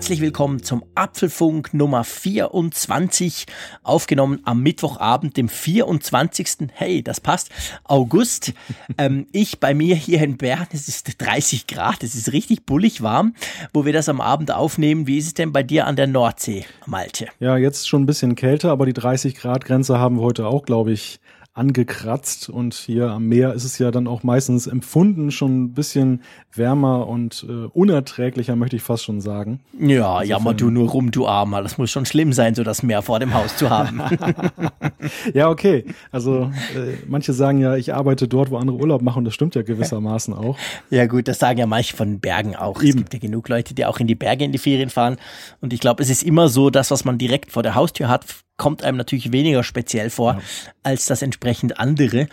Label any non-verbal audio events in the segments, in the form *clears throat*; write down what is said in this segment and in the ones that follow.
Herzlich willkommen zum Apfelfunk Nummer 24, aufgenommen am Mittwochabend, dem 24. Hey, das passt, August. *laughs* ähm, ich bei mir hier in Bern, es ist 30 Grad, es ist richtig bullig warm, wo wir das am Abend aufnehmen. Wie ist es denn bei dir an der Nordsee, Malte? Ja, jetzt schon ein bisschen kälter, aber die 30 Grad Grenze haben wir heute auch, glaube ich, angekratzt und hier am Meer ist es ja dann auch meistens empfunden schon ein bisschen wärmer und äh, unerträglicher, möchte ich fast schon sagen. Ja, also jammer du nur rum, du Armer. Das muss schon schlimm sein, so das Meer vor dem Haus zu haben. *laughs* ja, okay. Also äh, manche sagen ja, ich arbeite dort, wo andere Urlaub machen. Das stimmt ja gewissermaßen auch. Ja gut, das sagen ja manche von Bergen auch. Eben. Es gibt ja genug Leute, die auch in die Berge in die Ferien fahren. Und ich glaube, es ist immer so, das, was man direkt vor der Haustür hat, kommt einem natürlich weniger speziell vor ja. als das entsprechend andere.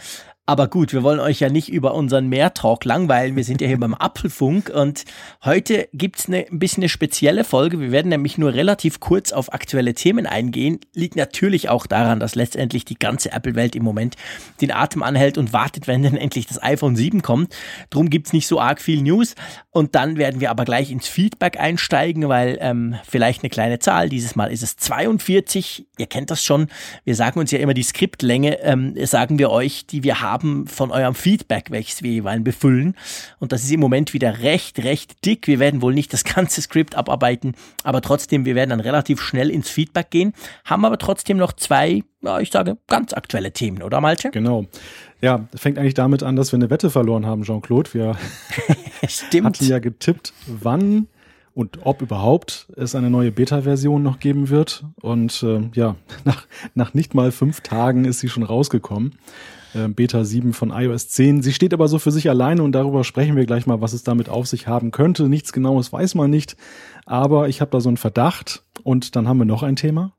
Aber gut, wir wollen euch ja nicht über unseren Mehrtalk langweilen. Wir sind ja hier beim *laughs* Apfelfunk und heute gibt's eine, ein bisschen eine spezielle Folge. Wir werden nämlich nur relativ kurz auf aktuelle Themen eingehen. Liegt natürlich auch daran, dass letztendlich die ganze Apple-Welt im Moment den Atem anhält und wartet, wenn denn endlich das iPhone 7 kommt. Drum gibt's nicht so arg viel News. Und dann werden wir aber gleich ins Feedback einsteigen, weil ähm, vielleicht eine kleine Zahl. Dieses Mal ist es 42. Ihr kennt das schon. Wir sagen uns ja immer die Skriptlänge, ähm, sagen wir euch, die wir haben haben von eurem Feedback, welches wir jeweils befüllen. Und das ist im Moment wieder recht, recht dick. Wir werden wohl nicht das ganze Skript abarbeiten, aber trotzdem, wir werden dann relativ schnell ins Feedback gehen, haben aber trotzdem noch zwei, ja, ich sage, ganz aktuelle Themen, oder Malte? Genau. Ja, fängt eigentlich damit an, dass wir eine Wette verloren haben, Jean-Claude. Wir *laughs* hatten ja getippt, wann und ob überhaupt es eine neue Beta-Version noch geben wird. Und äh, ja, *laughs* nach, nach nicht mal fünf Tagen ist sie schon rausgekommen. Äh, Beta 7 von iOS 10. Sie steht aber so für sich alleine und darüber sprechen wir gleich mal, was es damit auf sich haben könnte. Nichts Genaues weiß man nicht, aber ich habe da so einen Verdacht und dann haben wir noch ein Thema.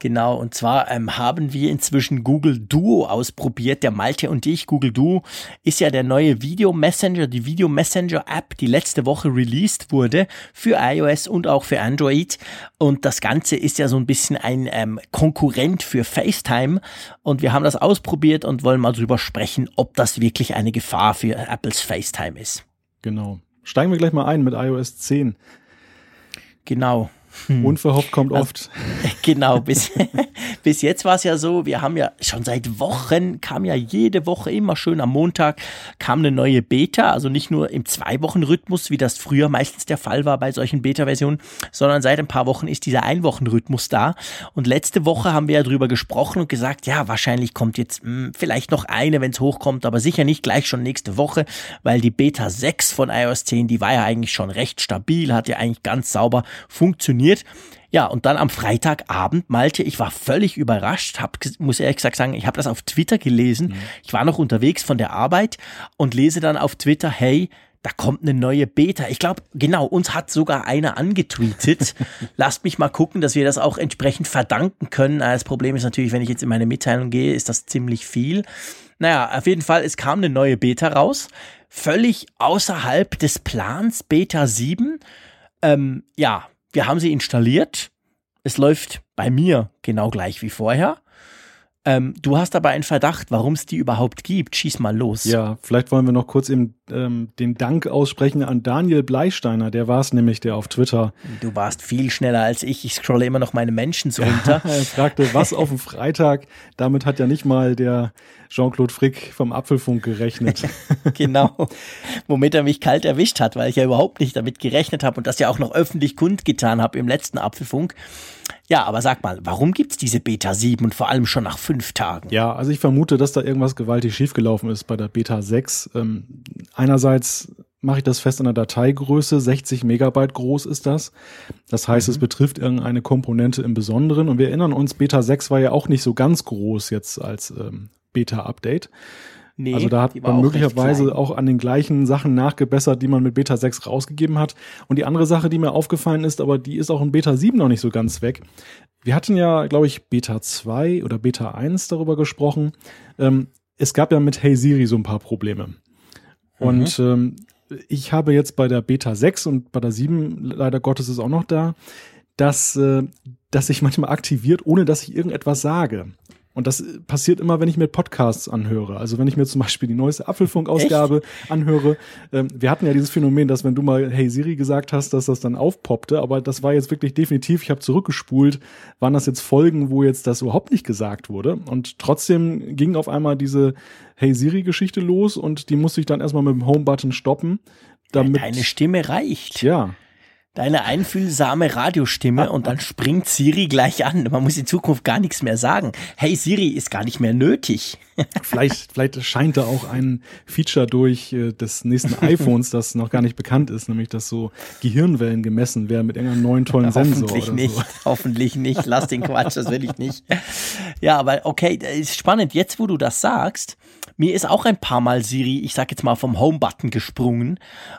Genau, und zwar ähm, haben wir inzwischen Google Duo ausprobiert, der Malte und ich. Google Duo ist ja der neue Video Messenger, die Video Messenger App, die letzte Woche released wurde für iOS und auch für Android. Und das Ganze ist ja so ein bisschen ein ähm, Konkurrent für FaceTime. Und wir haben das ausprobiert und wollen mal drüber sprechen, ob das wirklich eine Gefahr für Apples FaceTime ist. Genau. Steigen wir gleich mal ein mit iOS 10. Genau. Hm. Unverhofft kommt also, oft. *laughs* Genau, bis, bis jetzt war es ja so, wir haben ja schon seit Wochen, kam ja jede Woche immer schön am Montag, kam eine neue Beta, also nicht nur im Zwei-Wochen-Rhythmus, wie das früher meistens der Fall war bei solchen Beta-Versionen, sondern seit ein paar Wochen ist dieser Ein-Wochen-Rhythmus da. Und letzte Woche haben wir ja drüber gesprochen und gesagt, ja, wahrscheinlich kommt jetzt mh, hm, vielleicht noch eine, wenn es hochkommt, aber sicher nicht gleich schon nächste Woche, weil die Beta 6 von iOS 10, die war ja eigentlich schon recht stabil, hat ja eigentlich ganz sauber funktioniert funktioniert. Ja, und dann am Freitagabend, Malte, ich war völlig überrascht, hab, muss ehrlich gesagt sagen, ich habe das auf Twitter gelesen. Mhm. Ich war noch unterwegs von der Arbeit und lese dann auf Twitter, hey, da kommt eine neue Beta. Ich glaube, genau, uns hat sogar einer angetweetet. *laughs* Lasst mich mal gucken, dass wir das auch entsprechend verdanken können. Das Problem ist natürlich, wenn ich jetzt in meine Mitteilung gehe, ist das ziemlich viel. Naja, auf jeden Fall, es kam eine neue Beta raus. Völlig außerhalb des Plans, Beta 7. Ähm, ja, wir haben sie installiert. Es läuft bei mir genau gleich wie vorher. Ähm, du hast aber einen Verdacht, warum es die überhaupt gibt. Schieß mal los. Ja, vielleicht wollen wir noch kurz eben ähm, den Dank aussprechen an Daniel Bleisteiner. Der war es nämlich, der auf Twitter. Du warst viel schneller als ich. Ich scrolle immer noch meine Menschen so runter. *laughs* er fragte, was auf dem Freitag? Damit hat ja nicht mal der Jean-Claude Frick vom Apfelfunk gerechnet. *laughs* genau. Womit er mich kalt erwischt hat, weil ich ja überhaupt nicht damit gerechnet habe und das ja auch noch öffentlich kundgetan habe im letzten Apfelfunk. Ja, aber sag mal, warum gibt's diese Beta 7 und vor allem schon nach fünf Tagen? Ja, also ich vermute, dass da irgendwas gewaltig schiefgelaufen ist bei der Beta 6. Ähm, einerseits mache ich das fest an der Dateigröße, 60 Megabyte groß ist das. Das heißt, mhm. es betrifft irgendeine Komponente im Besonderen. Und wir erinnern uns, Beta 6 war ja auch nicht so ganz groß jetzt als ähm, Beta-Update. Nee, also da hat man möglicherweise auch an den gleichen Sachen nachgebessert, die man mit Beta 6 rausgegeben hat. Und die andere Sache, die mir aufgefallen ist, aber die ist auch in Beta 7 noch nicht so ganz weg. Wir hatten ja, glaube ich, Beta 2 oder Beta 1 darüber gesprochen. Ähm, es gab ja mit Hey Siri so ein paar Probleme. Und mhm. ähm, ich habe jetzt bei der Beta 6 und bei der 7, leider Gottes ist auch noch da, dass, äh, dass sich manchmal aktiviert, ohne dass ich irgendetwas sage. Und das passiert immer, wenn ich mir Podcasts anhöre. Also wenn ich mir zum Beispiel die neueste Apfelfunk-Ausgabe anhöre. Ähm, wir hatten ja dieses Phänomen, dass wenn du mal Hey Siri gesagt hast, dass das dann aufpoppte. Aber das war jetzt wirklich definitiv, ich habe zurückgespult, waren das jetzt Folgen, wo jetzt das überhaupt nicht gesagt wurde. Und trotzdem ging auf einmal diese Hey Siri-Geschichte los und die musste ich dann erstmal mit dem Home-Button stoppen. Damit, Deine Stimme reicht. Ja, deine einfühlsame Radiostimme und dann springt Siri gleich an. Man muss in Zukunft gar nichts mehr sagen. Hey Siri ist gar nicht mehr nötig. *laughs* vielleicht, vielleicht scheint da auch ein Feature durch äh, des nächsten *laughs* iPhones, das noch gar nicht bekannt ist, nämlich dass so Gehirnwellen gemessen werden mit irgendeinem neuen tollen *laughs* Sensor. Hoffentlich nicht, so. hoffentlich nicht. Lass den Quatsch, das will ich nicht. Ja, aber okay, ist spannend. Jetzt, wo du das sagst, mir ist auch ein paar Mal Siri, ich sag jetzt mal vom Home-Button gesprungen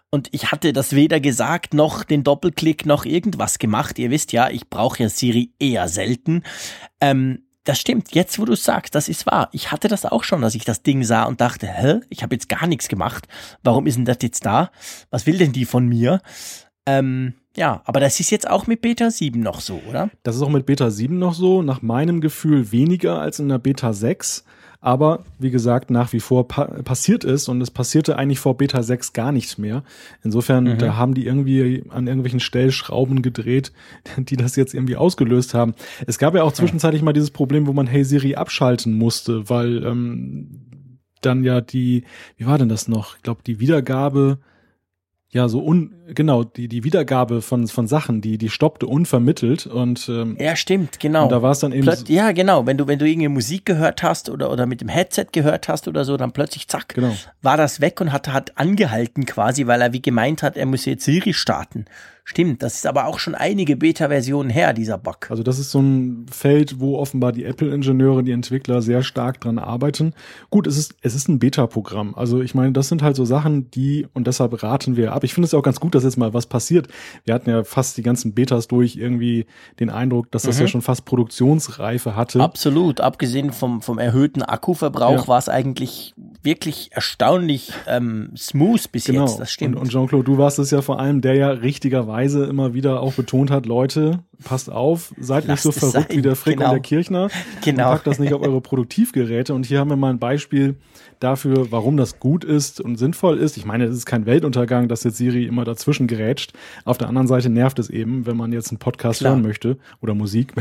und ich hatte das weder gesagt noch den Doppelklick noch irgendwas gemacht. Ihr wisst ja, ich brauche ja Siri eher selten. Ähm, das stimmt, jetzt wo du sagst, das ist wahr. Ich hatte das auch schon, dass ich das Ding sah und dachte, hä, ich habe jetzt gar nichts gemacht. Warum ist denn das jetzt da? Was will denn die von mir? Ähm, ja, aber das ist jetzt auch mit Beta 7 noch so, oder? Das ist auch mit Beta 7 noch so. Nach meinem Gefühl weniger als in der Beta 6 aber wie gesagt nach wie vor pa passiert ist und es passierte eigentlich vor Beta 6 gar nichts mehr. Insofern, mhm. da haben die irgendwie an irgendwelchen Stellschrauben gedreht, *laughs* die das jetzt irgendwie ausgelöst haben. Es gab ja auch zwischenzeitlich mal dieses Problem, wo man Hey Siri abschalten musste, weil ähm, dann ja die, wie war denn das noch? Ich glaube, die Wiedergabe ja, so un, genau, die, die Wiedergabe von, von Sachen, die, die stoppte unvermittelt und, ähm, Ja, stimmt, genau. Und da war es dann eben. Plöt ja, genau. Wenn du, wenn du irgendwie Musik gehört hast oder, oder mit dem Headset gehört hast oder so, dann plötzlich zack, genau. war das weg und hat, hat angehalten quasi, weil er wie gemeint hat, er muss jetzt Siri starten. Stimmt, das ist aber auch schon einige Beta-Versionen her, dieser Bug. Also das ist so ein Feld, wo offenbar die Apple-Ingenieure, die Entwickler sehr stark dran arbeiten. Gut, es ist, es ist ein Beta-Programm. Also ich meine, das sind halt so Sachen, die, und deshalb raten wir ab. Ich finde es auch ganz gut, dass jetzt mal was passiert. Wir hatten ja fast die ganzen Betas durch irgendwie den Eindruck, dass das mhm. ja schon fast Produktionsreife hatte. Absolut. Abgesehen vom, vom erhöhten Akkuverbrauch ja. war es eigentlich wirklich erstaunlich ähm, smooth bis genau. jetzt. Das stimmt. Und, und Jean-Claude, du warst es ja vor allem, der ja richtigerweise Weise immer wieder auch betont hat, Leute, passt auf, seid Lasst nicht so verrückt sein. wie der Frick genau. und der Kirchner. *laughs* Genau. packt das nicht auf eure Produktivgeräte. Und hier haben wir mal ein Beispiel dafür, warum das gut ist und sinnvoll ist. Ich meine, es ist kein Weltuntergang, dass jetzt Siri immer dazwischen gerätscht. Auf der anderen Seite nervt es eben, wenn man jetzt einen Podcast Klar. hören möchte oder Musik.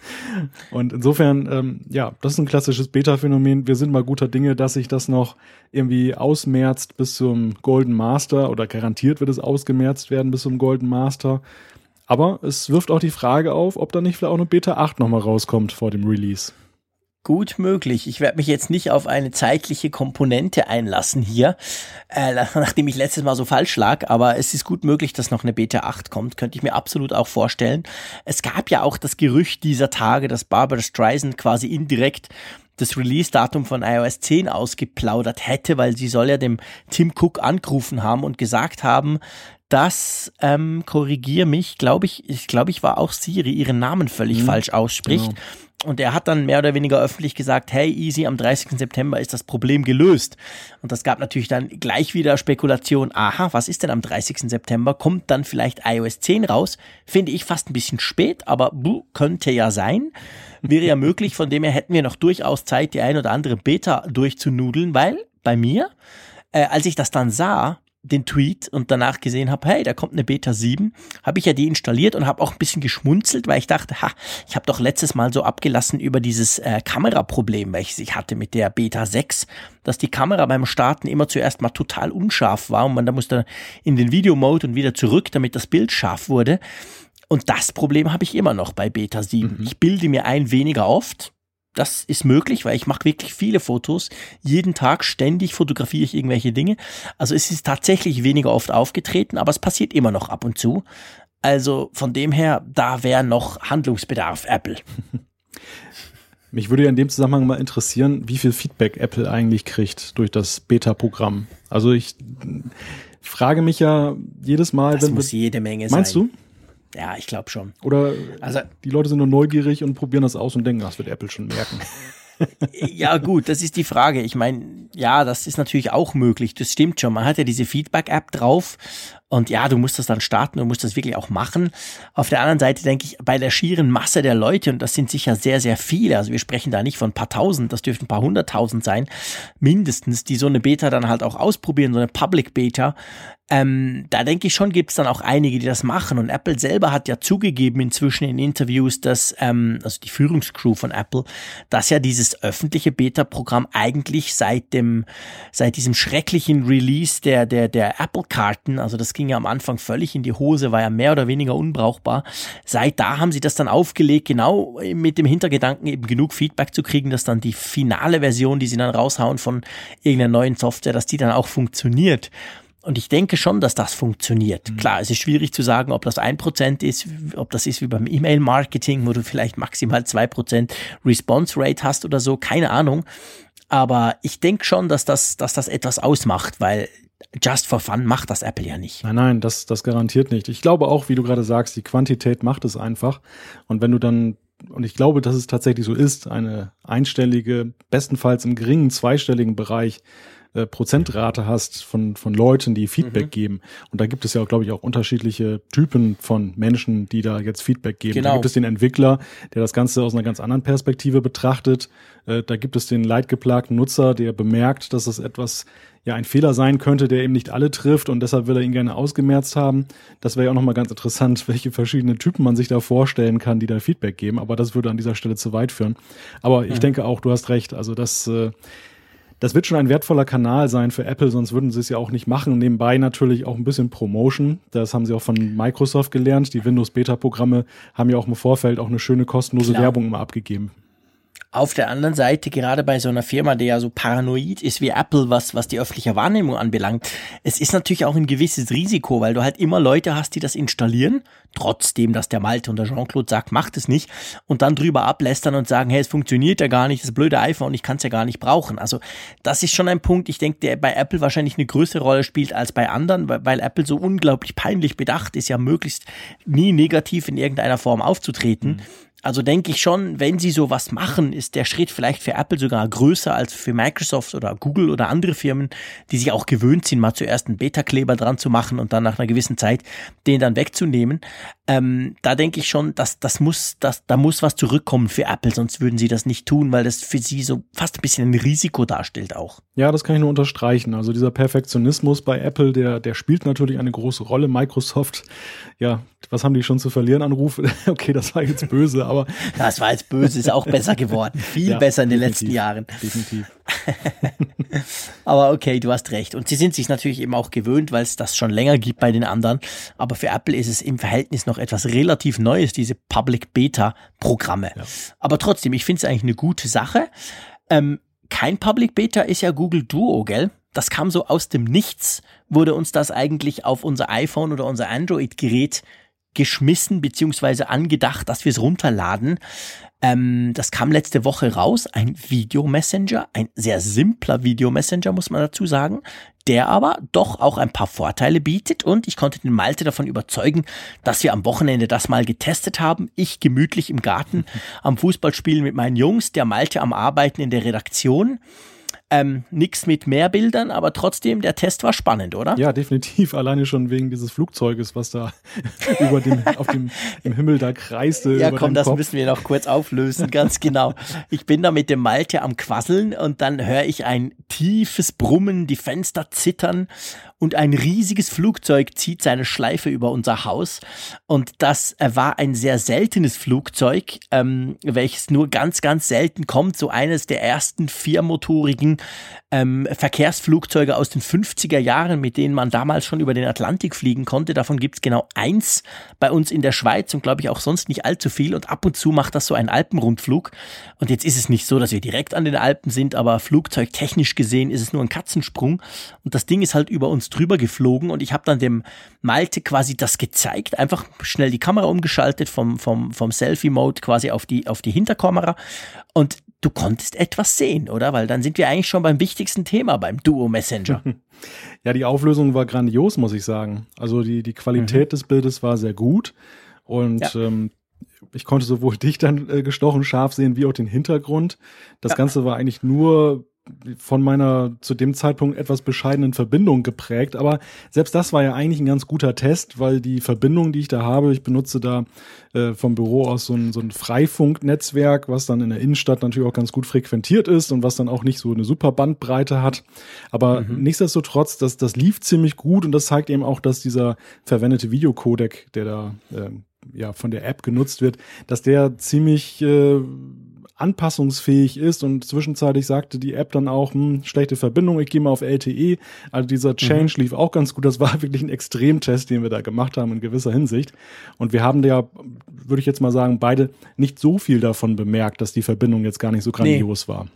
*laughs* und insofern, ähm, ja, das ist ein klassisches Beta-Phänomen. Wir sind mal guter Dinge, dass sich das noch irgendwie ausmerzt bis zum Golden Master oder garantiert wird es ausgemerzt werden bis zum Golden Master. Aber es wirft auch die Frage auf, ob da nicht vielleicht auch eine Beta 8 nochmal rauskommt vor dem Release. Gut möglich. Ich werde mich jetzt nicht auf eine zeitliche Komponente einlassen hier, äh, *laughs* nachdem ich letztes Mal so falsch lag, aber es ist gut möglich, dass noch eine Beta 8 kommt, könnte ich mir absolut auch vorstellen. Es gab ja auch das Gerücht dieser Tage, dass Barbara Streisand quasi indirekt das Release-Datum von iOS 10 ausgeplaudert hätte, weil sie soll ja dem Tim Cook angerufen haben und gesagt haben, dass, ähm, korrigier mich, glaube ich, ich glaube, ich war auch Siri, ihren Namen völlig mhm. falsch ausspricht. Genau. Und er hat dann mehr oder weniger öffentlich gesagt, hey, easy, am 30. September ist das Problem gelöst. Und das gab natürlich dann gleich wieder Spekulation, aha, was ist denn am 30. September? Kommt dann vielleicht iOS 10 raus? Finde ich fast ein bisschen spät, aber buh, könnte ja sein. Wäre ja möglich, von dem her hätten wir noch durchaus Zeit, die ein oder andere Beta durchzunudeln, weil bei mir, äh, als ich das dann sah, den Tweet und danach gesehen habe, hey, da kommt eine Beta 7, habe ich ja die installiert und habe auch ein bisschen geschmunzelt, weil ich dachte, ha, ich habe doch letztes Mal so abgelassen über dieses äh, Kameraproblem, welches ich hatte mit der Beta 6, dass die Kamera beim Starten immer zuerst mal total unscharf war und man da musste in den Videomode und wieder zurück, damit das Bild scharf wurde. Und das Problem habe ich immer noch bei Beta 7. Mhm. Ich bilde mir ein weniger oft, das ist möglich, weil ich mache wirklich viele Fotos. Jeden Tag ständig fotografiere ich irgendwelche Dinge. Also es ist tatsächlich weniger oft aufgetreten, aber es passiert immer noch ab und zu. Also von dem her, da wäre noch Handlungsbedarf, Apple. *laughs* Mich würde ja in dem Zusammenhang mal interessieren, wie viel Feedback Apple eigentlich kriegt durch das Beta-Programm. Also ich frage mich ja jedes Mal, das wenn muss jede Menge meinst sein. Meinst du? Ja, ich glaube schon. Oder also, die Leute sind nur neugierig und probieren das aus und denken, das wird Apple schon merken. *laughs* ja, gut, das ist die Frage. Ich meine, ja, das ist natürlich auch möglich. Das stimmt schon. Man hat ja diese Feedback-App drauf und ja, du musst das dann starten, du musst das wirklich auch machen. Auf der anderen Seite denke ich, bei der schieren Masse der Leute, und das sind sicher sehr, sehr viele, also wir sprechen da nicht von ein paar tausend, das dürften ein paar hunderttausend sein, mindestens, die so eine Beta dann halt auch ausprobieren, so eine Public Beta, ähm, da denke ich schon, gibt es dann auch einige, die das machen. Und Apple selber hat ja zugegeben inzwischen in Interviews, dass, ähm, also die Führungscrew von Apple, dass ja dieses öffentliche Beta-Programm eigentlich seit dem, seit diesem schrecklichen Release der, der, der Apple-Karten, also das ging ja am Anfang völlig in die Hose, war ja mehr oder weniger unbrauchbar. Seit da haben sie das dann aufgelegt, genau mit dem Hintergedanken eben genug Feedback zu kriegen, dass dann die finale Version, die sie dann raushauen von irgendeiner neuen Software, dass die dann auch funktioniert. Und ich denke schon, dass das funktioniert. Mhm. Klar, es ist schwierig zu sagen, ob das ein Prozent ist, ob das ist wie beim E-Mail-Marketing, wo du vielleicht maximal zwei Prozent Response Rate hast oder so, keine Ahnung. Aber ich denke schon, dass das, dass das etwas ausmacht, weil just for fun macht das Apple ja nicht. Nein, nein, das, das garantiert nicht. Ich glaube auch, wie du gerade sagst, die Quantität macht es einfach. Und wenn du dann und ich glaube, dass es tatsächlich so ist, eine einstellige, bestenfalls im geringen zweistelligen Bereich äh, Prozentrate hast von, von Leuten, die Feedback mhm. geben. Und da gibt es ja, glaube ich, auch unterschiedliche Typen von Menschen, die da jetzt Feedback geben. Genau. Da gibt es den Entwickler, der das Ganze aus einer ganz anderen Perspektive betrachtet. Äh, da gibt es den leidgeplagten Nutzer, der bemerkt, dass es etwas ja ein Fehler sein könnte, der eben nicht alle trifft und deshalb will er ihn gerne ausgemerzt haben. Das wäre ja auch nochmal ganz interessant, *laughs* welche verschiedenen Typen man sich da vorstellen kann, die da Feedback geben, aber das würde an dieser Stelle zu weit führen. Aber ich ja. denke auch, du hast recht, also das äh, das wird schon ein wertvoller Kanal sein für Apple, sonst würden sie es ja auch nicht machen. Nebenbei natürlich auch ein bisschen Promotion. Das haben sie auch von Microsoft gelernt. Die Windows Beta-Programme haben ja auch im Vorfeld auch eine schöne kostenlose Klar. Werbung immer abgegeben. Auf der anderen Seite, gerade bei so einer Firma, die ja so paranoid ist wie Apple, was, was die öffentliche Wahrnehmung anbelangt, es ist natürlich auch ein gewisses Risiko, weil du halt immer Leute hast, die das installieren, trotzdem, dass der Malte und der Jean-Claude sagt, macht es nicht, und dann drüber ablästern und sagen, hey, es funktioniert ja gar nicht, das blöde iPhone, ich kann es ja gar nicht brauchen. Also das ist schon ein Punkt, ich denke, der bei Apple wahrscheinlich eine größere Rolle spielt als bei anderen, weil, weil Apple so unglaublich peinlich bedacht ist, ja möglichst nie negativ in irgendeiner Form aufzutreten. Mhm. Also denke ich schon, wenn sie sowas machen, ist der Schritt vielleicht für Apple sogar größer als für Microsoft oder Google oder andere Firmen, die sich auch gewöhnt sind, mal zuerst einen Beta-Kleber dran zu machen und dann nach einer gewissen Zeit den dann wegzunehmen. Ähm, da denke ich schon, dass das muss, dass, da muss was zurückkommen für Apple, sonst würden sie das nicht tun, weil das für sie so fast ein bisschen ein Risiko darstellt auch. Ja, das kann ich nur unterstreichen. Also dieser Perfektionismus bei Apple, der, der spielt natürlich eine große Rolle. Microsoft, ja, was haben die schon zu verlieren an Ruf? *laughs* okay, das war jetzt böse, aber. *laughs* Das war jetzt böse, ist auch besser geworden. *laughs* Viel ja, besser in den letzten Jahren. Definitiv. aber okay, du hast recht. Und sie sind sich natürlich eben auch gewöhnt, weil es das schon länger gibt bei den anderen. Aber für Apple ist es im Verhältnis noch etwas relativ Neues, diese Public Beta Programme. Ja. Aber trotzdem, ich finde es eigentlich eine gute Sache. Ähm, kein Public Beta ist ja Google Duo, gell? Das kam so aus dem Nichts, wurde uns das eigentlich auf unser iPhone oder unser Android-Gerät geschmissen beziehungsweise angedacht, dass wir es runterladen. Ähm, das kam letzte Woche raus, ein Videomessenger, ein sehr simpler Videomessenger, muss man dazu sagen, der aber doch auch ein paar Vorteile bietet und ich konnte den Malte davon überzeugen, dass wir am Wochenende das mal getestet haben. Ich gemütlich im Garten *laughs* am Fußballspielen mit meinen Jungs, der Malte am Arbeiten in der Redaktion. Ähm, nix mit mehr Bildern, aber trotzdem, der Test war spannend, oder? Ja, definitiv. Alleine schon wegen dieses Flugzeuges, was da *laughs* über dem, auf dem im Himmel da kreiste. Ja, komm, das Kopf. müssen wir noch kurz auflösen, ganz genau. Ich bin da mit dem Malte am Quasseln und dann höre ich ein tiefes Brummen, die Fenster zittern und ein riesiges Flugzeug zieht seine Schleife über unser Haus. Und das äh, war ein sehr seltenes Flugzeug, ähm, welches nur ganz, ganz selten kommt. So eines der ersten viermotorigen ähm, Verkehrsflugzeuge aus den 50er Jahren, mit denen man damals schon über den Atlantik fliegen konnte. Davon gibt's genau eins bei uns in der Schweiz und glaube ich auch sonst nicht allzu viel. Und ab und zu macht das so einen Alpenrundflug. Und jetzt ist es nicht so, dass wir direkt an den Alpen sind, aber flugzeugtechnisch gesehen ist es nur ein Katzensprung. Und das Ding ist halt über uns drüber geflogen und ich habe dann dem Malte quasi das gezeigt, einfach schnell die Kamera umgeschaltet vom, vom, vom Selfie-Mode quasi auf die, auf die Hinterkamera und du konntest etwas sehen, oder? Weil dann sind wir eigentlich schon beim wichtigsten Thema, beim Duo Messenger. *laughs* Ja, die Auflösung war grandios, muss ich sagen. Also die, die Qualität mhm. des Bildes war sehr gut und ja. ähm, ich konnte sowohl dich dann äh, gestochen scharf sehen, wie auch den Hintergrund. Das ja. Ganze war eigentlich nur von meiner zu dem Zeitpunkt etwas bescheidenen Verbindung geprägt. Aber selbst das war ja eigentlich ein ganz guter Test, weil die Verbindung, die ich da habe, ich benutze da äh, vom Büro aus so ein, so ein Freifunknetzwerk, was dann in der Innenstadt natürlich auch ganz gut frequentiert ist und was dann auch nicht so eine super Bandbreite hat. Aber mhm. nichtsdestotrotz, das, das lief ziemlich gut und das zeigt eben auch, dass dieser verwendete Videocodec, der da äh, ja von der App genutzt wird, dass der ziemlich äh, anpassungsfähig ist und zwischenzeitlich sagte die App dann auch, hm, schlechte Verbindung, ich gehe mal auf LTE. Also dieser Change mhm. lief auch ganz gut. Das war *laughs* wirklich ein Extremtest, den wir da gemacht haben in gewisser Hinsicht. Und wir haben ja, würde ich jetzt mal sagen, beide nicht so viel davon bemerkt, dass die Verbindung jetzt gar nicht so grandios nee. war.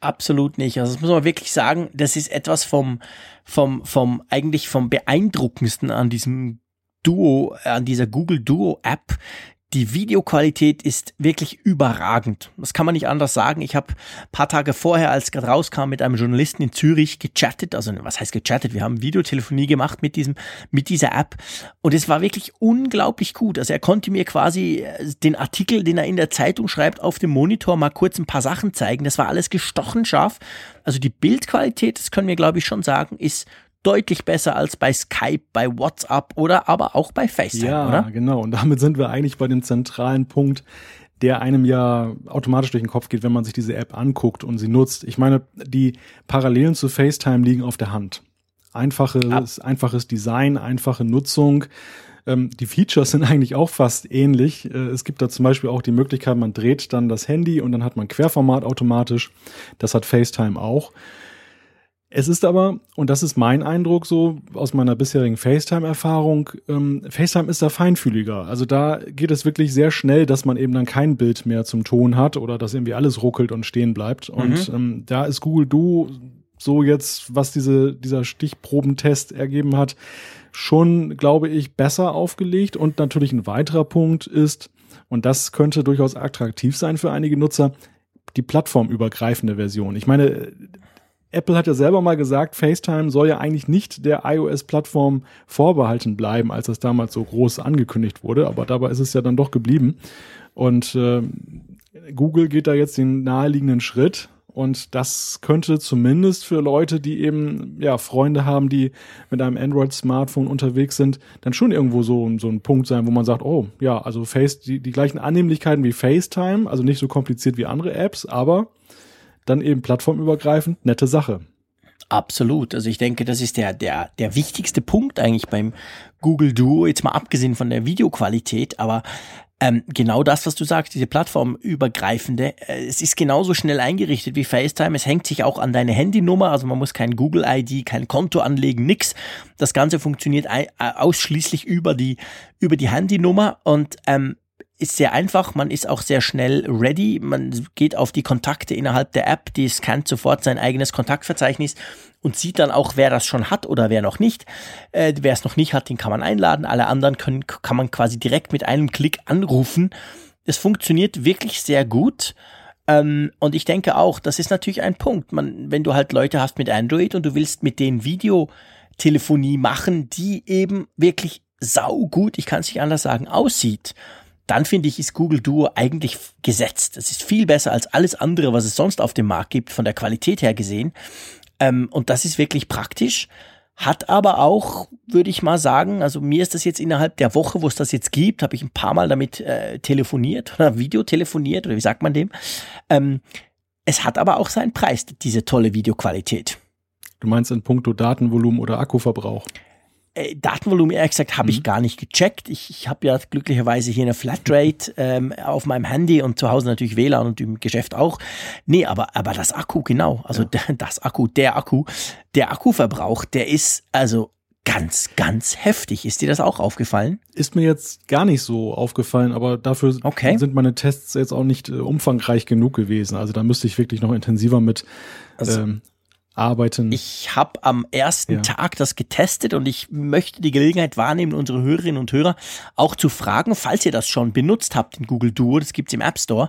Absolut nicht. Also das muss man wirklich sagen, das ist etwas vom, vom, vom, eigentlich vom beeindruckendsten an diesem Duo, an dieser Google Duo App, die Videoqualität ist wirklich überragend. Das kann man nicht anders sagen. Ich habe paar Tage vorher, als gerade rauskam, mit einem Journalisten in Zürich gechattet. Also was heißt gechattet? Wir haben Videotelefonie gemacht mit diesem, mit dieser App. Und es war wirklich unglaublich gut. Also er konnte mir quasi äh, den Artikel, den er in der Zeitung schreibt, auf dem Monitor mal kurz ein paar Sachen zeigen. Das war alles gestochen scharf. Also die Bildqualität, das können wir glaube ich schon sagen, ist deutlich besser als bei Skype, bei WhatsApp oder aber auch bei FaceTime, ja, oder? Ja, genau. Und damit sind wir eigentlich bei dem zentralen Punkt, der einem ja automatisch durch den Kopf geht, wenn man sich diese App anguckt und sie nutzt. Ich meine, die Parallelen zu FaceTime liegen auf der Hand. Einfaches, Ab. einfaches Design, einfache Nutzung. Ähm, die Features sind eigentlich auch fast ähnlich. Äh, es gibt da zum Beispiel auch die Möglichkeit, man dreht dann das Handy und dann hat man Querformat automatisch. Das hat FaceTime auch. Es ist aber, und das ist mein Eindruck so aus meiner bisherigen FaceTime-Erfahrung, ähm, FaceTime ist da feinfühliger. Also da geht es wirklich sehr schnell, dass man eben dann kein Bild mehr zum Ton hat oder dass irgendwie alles ruckelt und stehen bleibt. Mhm. Und ähm, da ist Google Duo so jetzt, was diese, dieser Stichprobentest ergeben hat, schon, glaube ich, besser aufgelegt. Und natürlich ein weiterer Punkt ist, und das könnte durchaus attraktiv sein für einige Nutzer, die plattformübergreifende Version. Ich meine, Apple hat ja selber mal gesagt, FaceTime soll ja eigentlich nicht der iOS-Plattform vorbehalten bleiben, als das damals so groß angekündigt wurde, aber dabei ist es ja dann doch geblieben. Und äh, Google geht da jetzt den naheliegenden Schritt und das könnte zumindest für Leute, die eben ja Freunde haben, die mit einem Android-Smartphone unterwegs sind, dann schon irgendwo so, so ein Punkt sein, wo man sagt, oh ja, also Face, die, die gleichen Annehmlichkeiten wie FaceTime, also nicht so kompliziert wie andere Apps, aber dann eben plattformübergreifend, nette Sache. Absolut. Also ich denke, das ist der, der, der wichtigste Punkt eigentlich beim Google Duo, jetzt mal abgesehen von der Videoqualität, aber ähm, genau das, was du sagst, diese plattformübergreifende, äh, es ist genauso schnell eingerichtet wie FaceTime. Es hängt sich auch an deine Handynummer, also man muss kein Google-ID, kein Konto anlegen, nix. Das Ganze funktioniert ausschließlich über die, über die Handynummer und ähm, ist sehr einfach, man ist auch sehr schnell ready, man geht auf die Kontakte innerhalb der App, die scannt sofort sein eigenes Kontaktverzeichnis und sieht dann auch, wer das schon hat oder wer noch nicht. Äh, wer es noch nicht hat, den kann man einladen, alle anderen können, kann man quasi direkt mit einem Klick anrufen. Es funktioniert wirklich sehr gut. Ähm, und ich denke auch, das ist natürlich ein Punkt. Man, wenn du halt Leute hast mit Android und du willst mit denen Videotelefonie machen, die eben wirklich saugut, ich kann es nicht anders sagen, aussieht dann finde ich, ist Google Duo eigentlich gesetzt. Es ist viel besser als alles andere, was es sonst auf dem Markt gibt, von der Qualität her gesehen. Ähm, und das ist wirklich praktisch. Hat aber auch, würde ich mal sagen, also mir ist das jetzt innerhalb der Woche, wo es das jetzt gibt, habe ich ein paar Mal damit äh, telefoniert oder *laughs* Videotelefoniert oder wie sagt man dem. Ähm, es hat aber auch seinen Preis, diese tolle Videoqualität. Du meinst in puncto Datenvolumen oder Akkuverbrauch? Äh, Datenvolumen, ehrlich gesagt, habe mhm. ich gar nicht gecheckt. Ich, ich habe ja glücklicherweise hier eine Flatrate ähm, auf meinem Handy und zu Hause natürlich WLAN und im Geschäft auch. Nee, aber, aber das Akku, genau. Also ja. *laughs* das Akku, der Akku, der Akkuverbrauch, der ist also ganz, ganz heftig. Ist dir das auch aufgefallen? Ist mir jetzt gar nicht so aufgefallen, aber dafür okay. sind meine Tests jetzt auch nicht äh, umfangreich genug gewesen. Also da müsste ich wirklich noch intensiver mit also, ähm, arbeiten. Ich habe am ersten ja. Tag das getestet und ich möchte die Gelegenheit wahrnehmen, unsere Hörerinnen und Hörer auch zu fragen, falls ihr das schon benutzt habt in Google Duo, das gibt's im App Store,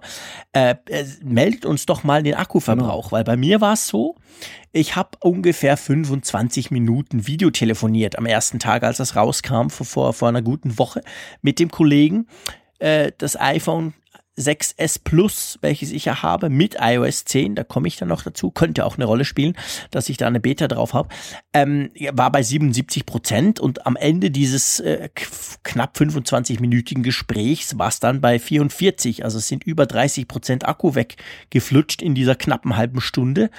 äh, äh, meldet uns doch mal den Akkuverbrauch, genau. weil bei mir war es so, ich habe ungefähr 25 Minuten Videotelefoniert am ersten Tag, als das rauskam, vor, vor, vor einer guten Woche mit dem Kollegen äh, das iPhone 6S Plus, welches ich ja habe, mit iOS 10, da komme ich dann noch dazu, könnte auch eine Rolle spielen, dass ich da eine Beta drauf habe, ähm, war bei 77 Prozent und am Ende dieses äh, knapp 25-minütigen Gesprächs war es dann bei 44, also es sind über 30 Prozent Akku weggeflutscht in dieser knappen halben Stunde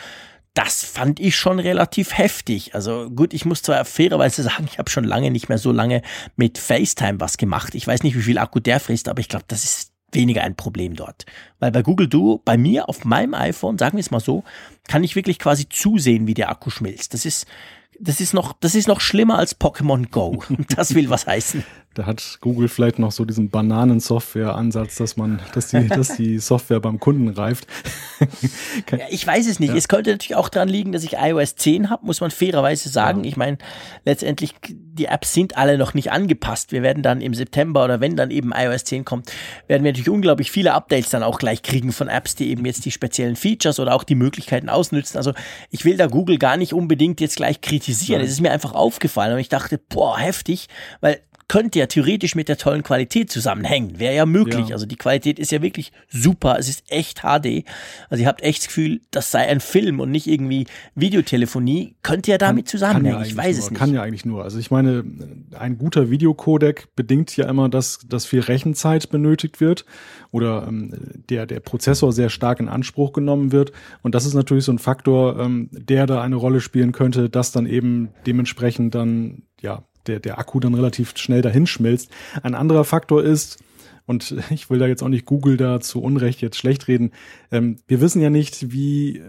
das fand ich schon relativ heftig. Also gut, ich muss zwar fairerweise sagen, ich habe schon lange nicht mehr so lange mit FaceTime was gemacht. Ich weiß nicht, wie viel Akku der frisst, aber ich glaube, das ist weniger ein Problem dort. Weil bei Google Duo, bei mir auf meinem iPhone, sagen wir es mal so, kann ich wirklich quasi zusehen, wie der Akku schmilzt. Das ist, das ist noch, das ist noch schlimmer als Pokémon Go. *laughs* Das will was heißen. Da hat Google vielleicht noch so diesen Bananen-Software-Ansatz, dass man, dass die, dass die *laughs* Software beim Kunden reift. *laughs* ja, ich weiß es nicht. Ja. Es könnte natürlich auch daran liegen, dass ich iOS 10 habe, muss man fairerweise sagen. Ja. Ich meine, letztendlich, die Apps sind alle noch nicht angepasst. Wir werden dann im September oder wenn dann eben iOS 10 kommt, werden wir natürlich unglaublich viele Updates dann auch gleich kriegen von Apps, die eben jetzt die speziellen Features oder auch die Möglichkeiten ausnützen. Also ich will da Google gar nicht unbedingt jetzt gleich kritisieren. Es ist mir einfach aufgefallen und ich dachte, boah, heftig, weil könnte ja theoretisch mit der tollen Qualität zusammenhängen. Wäre ja möglich. Ja. Also die Qualität ist ja wirklich super. Es ist echt HD. Also ihr habt echt das Gefühl, das sei ein Film und nicht irgendwie Videotelefonie. Könnte ja damit zusammenhängen. Ja ich weiß nur, es nicht. Kann ja eigentlich nur. Also ich meine, ein guter Videocodec bedingt ja immer, dass, dass viel Rechenzeit benötigt wird oder ähm, der, der Prozessor sehr stark in Anspruch genommen wird. Und das ist natürlich so ein Faktor, ähm, der da eine Rolle spielen könnte, dass dann eben dementsprechend dann ja der, der Akku dann relativ schnell dahin schmilzt. Ein anderer Faktor ist, und *laughs* ich will da jetzt auch nicht Google da zu Unrecht jetzt schlecht reden, ähm, wir wissen ja nicht, wie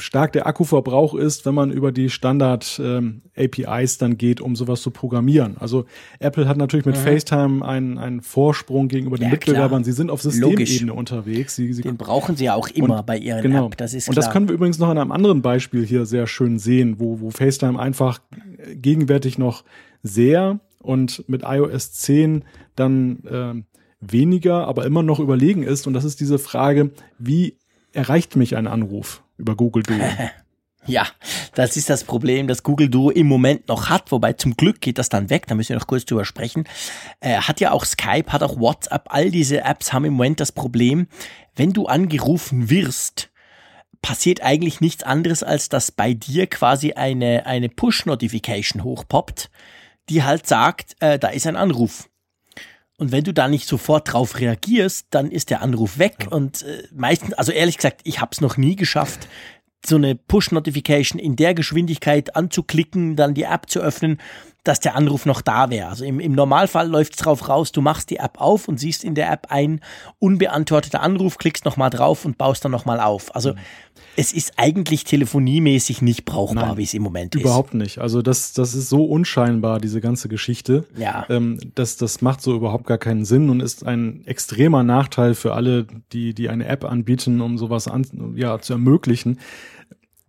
stark der Akkuverbrauch ist, wenn man über die Standard ähm, APIs dann geht, um sowas zu programmieren. Also Apple hat natürlich mit mhm. FaceTime einen, einen Vorsprung gegenüber den ja, Mitbewerbern. Sie sind auf Systemebene unterwegs. Sie, sie den brauchen sie ja auch immer und, bei ihren genau. App, das ist klar. Und das können wir übrigens noch an einem anderen Beispiel hier sehr schön sehen, wo, wo FaceTime einfach gegenwärtig noch sehr und mit iOS 10 dann äh, weniger, aber immer noch überlegen ist. Und das ist diese Frage, wie erreicht mich ein Anruf über Google Duo? *laughs* Ja, das ist das Problem, das Google Duo im Moment noch hat, wobei zum Glück geht das dann weg, da müssen wir noch kurz drüber sprechen. Äh, hat ja auch Skype, hat auch WhatsApp, all diese Apps haben im Moment das Problem, wenn du angerufen wirst, passiert eigentlich nichts anderes, als dass bei dir quasi eine, eine Push-Notification hochpoppt die halt sagt, äh, da ist ein Anruf. Und wenn du da nicht sofort drauf reagierst, dann ist der Anruf weg. Ja. Und äh, meistens, also ehrlich gesagt, ich habe es noch nie geschafft, so eine Push-Notification in der Geschwindigkeit anzuklicken, dann die App zu öffnen dass der Anruf noch da wäre. Also im, im Normalfall läuft es drauf raus, du machst die App auf und siehst in der App ein unbeantworteter Anruf, klickst nochmal drauf und baust dann nochmal auf. Also mhm. es ist eigentlich telefoniemäßig nicht brauchbar, wie es im Moment überhaupt ist. Überhaupt nicht. Also das, das ist so unscheinbar, diese ganze Geschichte. Ja. Ähm, das, das macht so überhaupt gar keinen Sinn und ist ein extremer Nachteil für alle, die, die eine App anbieten, um sowas an, ja, zu ermöglichen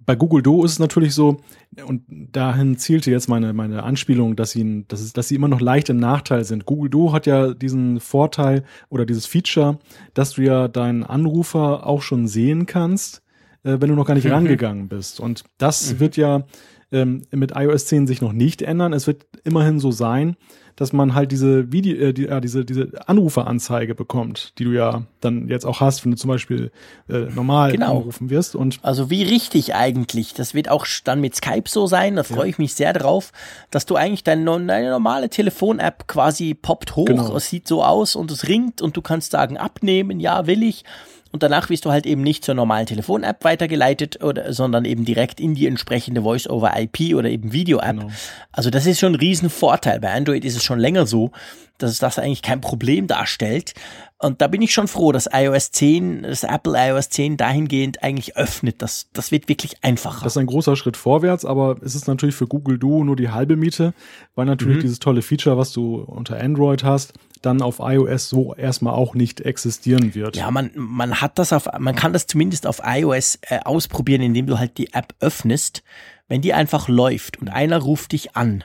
bei Google Do ist es natürlich so, und dahin zielte jetzt meine, meine Anspielung, dass sie, dass, es, dass sie immer noch leicht im Nachteil sind. Google Do hat ja diesen Vorteil oder dieses Feature, dass du ja deinen Anrufer auch schon sehen kannst, äh, wenn du noch gar nicht mhm. rangegangen bist. Und das mhm. wird ja ähm, mit iOS 10 sich noch nicht ändern. Es wird immerhin so sein, dass man halt diese Video, äh, die, äh, diese, diese Anruferanzeige bekommt, die du ja dann jetzt auch hast, wenn du zum Beispiel äh, normal genau. angerufen wirst. Und also wie richtig eigentlich. Das wird auch dann mit Skype so sein. Da freue ja. ich mich sehr drauf, dass du eigentlich deine, deine normale Telefon-App quasi poppt hoch. Genau. Es sieht so aus und es ringt und du kannst sagen, abnehmen, ja, will ich und danach wirst du halt eben nicht zur normalen Telefon-App weitergeleitet, oder, sondern eben direkt in die entsprechende Voice-over-IP oder eben Video-App. Genau. Also das ist schon ein Riesenvorteil. Bei Android ist es schon länger so, dass das eigentlich kein Problem darstellt. Und da bin ich schon froh, dass iOS 10, das Apple iOS 10 dahingehend eigentlich öffnet. Das, das wird wirklich einfacher. Das ist ein großer Schritt vorwärts, aber es ist natürlich für Google Duo nur die halbe Miete, weil natürlich mhm. dieses tolle Feature, was du unter Android hast, dann auf iOS so erstmal auch nicht existieren wird. Ja, man, man hat das auf, man kann das zumindest auf iOS äh, ausprobieren, indem du halt die App öffnest. Wenn die einfach läuft und einer ruft dich an,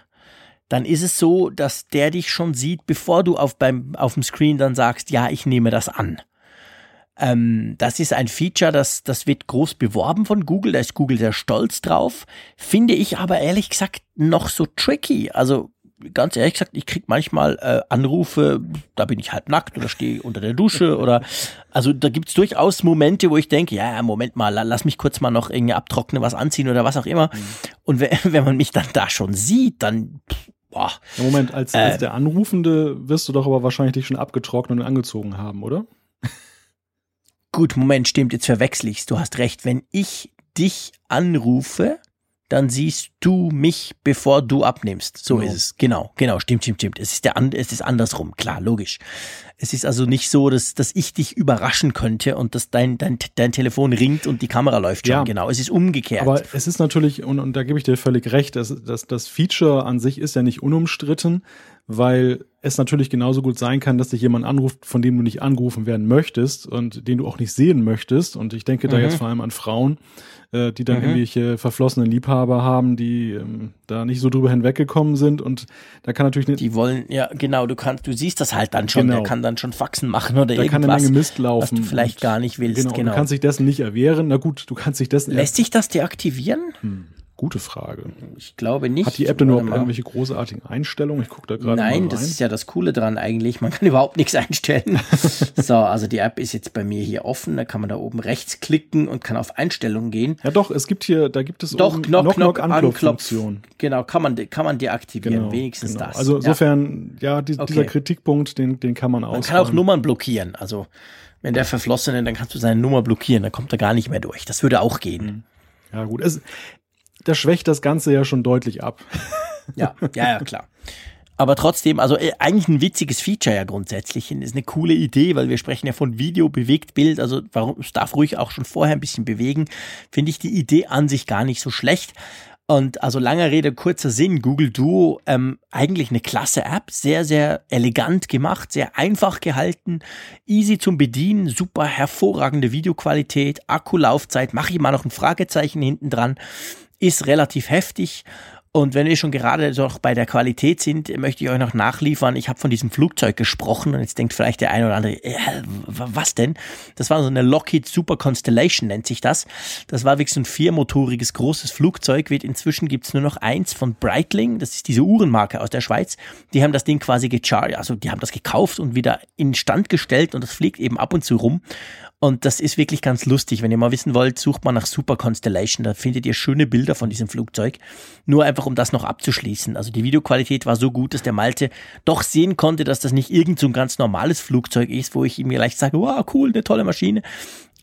dann ist es so, dass der dich schon sieht, bevor du auf, beim, auf dem Screen dann sagst, ja, ich nehme das an. Ähm, das ist ein Feature, das, das wird groß beworben von Google, da ist Google sehr stolz drauf, finde ich aber ehrlich gesagt noch so tricky. Also ganz ehrlich gesagt, ich krieg manchmal äh, Anrufe, da bin ich halb nackt oder stehe unter der Dusche oder also da gibt's durchaus Momente, wo ich denke, ja, Moment mal, lass mich kurz mal noch irgendwie abtrocknen, was anziehen oder was auch immer. Mhm. Und wenn, *laughs* wenn man mich dann da schon sieht, dann boah. Ja, Moment, als, äh, als der Anrufende wirst du doch aber wahrscheinlich dich schon abgetrocknet und angezogen haben, oder? Gut, Moment, stimmt, jetzt verwechsel ich's. Du hast recht. Wenn ich dich anrufe, dann siehst du mich, bevor du abnimmst. So genau. ist es. Genau, genau, stimmt, stimmt, stimmt. Es ist der, es ist andersrum, klar, logisch. Es ist also nicht so, dass, dass ich dich überraschen könnte und dass dein, dein, dein Telefon ringt und die Kamera läuft schon. Ja, genau, es ist umgekehrt. Aber es ist natürlich, und, und da gebe ich dir völlig recht, das, das, das Feature an sich ist ja nicht unumstritten, weil es natürlich genauso gut sein kann, dass dich jemand anruft, von dem du nicht angerufen werden möchtest und den du auch nicht sehen möchtest. Und ich denke da mhm. jetzt vor allem an Frauen, äh, die dann mhm. irgendwelche verflossenen Liebhaber haben, die ähm, da nicht so drüber hinweggekommen sind. Und da kann natürlich die wollen ja genau, du kannst, du siehst das halt dann schon. Genau. Der kann dann schon Faxen machen oder da irgendwas. Da kann eine Menge Mist laufen, was du vielleicht gar nicht willst. Genau, genau. Du kannst dich dessen nicht erwehren. Na gut, du kannst dich dessen. Lässt sich das deaktivieren? Hm. Gute Frage. Ich glaube nicht. Hat die App denn überhaupt irgendwelche großartigen Einstellungen? Ich gucke da gerade Nein, mal rein. das ist ja das Coole dran eigentlich. Man kann *laughs* überhaupt nichts einstellen. *laughs* so, also die App ist jetzt bei mir hier offen. Da kann man da oben rechts klicken und kann auf Einstellungen gehen. Ja doch, es gibt hier, da gibt es doch Knock Knock, Anklopffunktion. Genau, kann man kann man deaktivieren, genau, wenigstens genau. das. Also insofern, ja, ja die, okay. dieser Kritikpunkt, den den kann man auch. Man kann auch Nummern blockieren. Also wenn der Verflossene, dann kannst du seine Nummer blockieren, dann kommt er gar nicht mehr durch. Das würde auch gehen. Mhm. Ja, gut. Es, das schwächt das Ganze ja schon deutlich ab. Ja, ja, ja, klar. Aber trotzdem, also äh, eigentlich ein witziges Feature ja grundsätzlich. Ist eine coole Idee, weil wir sprechen ja von Video, bewegt Bild. Also warum es darf ruhig auch schon vorher ein bisschen bewegen. Finde ich die Idee an sich gar nicht so schlecht. Und also langer Rede, kurzer Sinn, Google Duo, ähm, eigentlich eine klasse App, sehr, sehr elegant gemacht, sehr einfach gehalten, easy zum Bedienen, super hervorragende Videoqualität, Akkulaufzeit, mache ich mal noch ein Fragezeichen hinten dran ist relativ heftig. Und wenn wir schon gerade doch bei der Qualität sind, möchte ich euch noch nachliefern. Ich habe von diesem Flugzeug gesprochen und jetzt denkt vielleicht der eine oder andere, äh, was denn? Das war so eine Lockheed Super Constellation, nennt sich das. Das war wirklich so ein viermotoriges großes Flugzeug. Inzwischen gibt's nur noch eins von Breitling, das ist diese Uhrenmarke aus der Schweiz. Die haben das Ding quasi gecharged, also die haben das gekauft und wieder in Stand gestellt und das fliegt eben ab und zu rum. Und das ist wirklich ganz lustig. Wenn ihr mal wissen wollt, sucht mal nach Super Constellation. Da findet ihr schöne Bilder von diesem Flugzeug. Nur einfach, um das noch abzuschließen. Also die Videoqualität war so gut, dass der Malte doch sehen konnte, dass das nicht irgend so ein ganz normales Flugzeug ist, wo ich ihm vielleicht sage, wow, cool, eine tolle Maschine,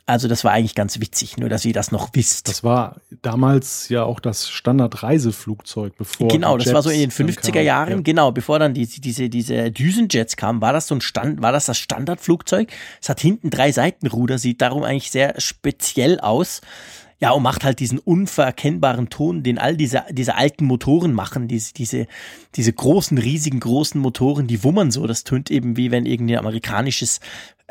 also das war eigentlich ganz witzig, nur dass ihr das noch wisst. Das war damals ja auch das Standardreiseflugzeug, bevor Genau, das war so in den 50er Jahren, ja. genau, bevor dann die, diese diese Düsenjets kamen, war das so ein Stand, war das das Standardflugzeug. Es hat hinten drei Seitenruder, sieht darum eigentlich sehr speziell aus. Ja, und macht halt diesen unverkennbaren Ton, den all diese, diese alten Motoren machen, diese, diese, diese großen, riesigen, großen Motoren, die wummern so. Das tönt eben wie wenn irgendwie ein amerikanisches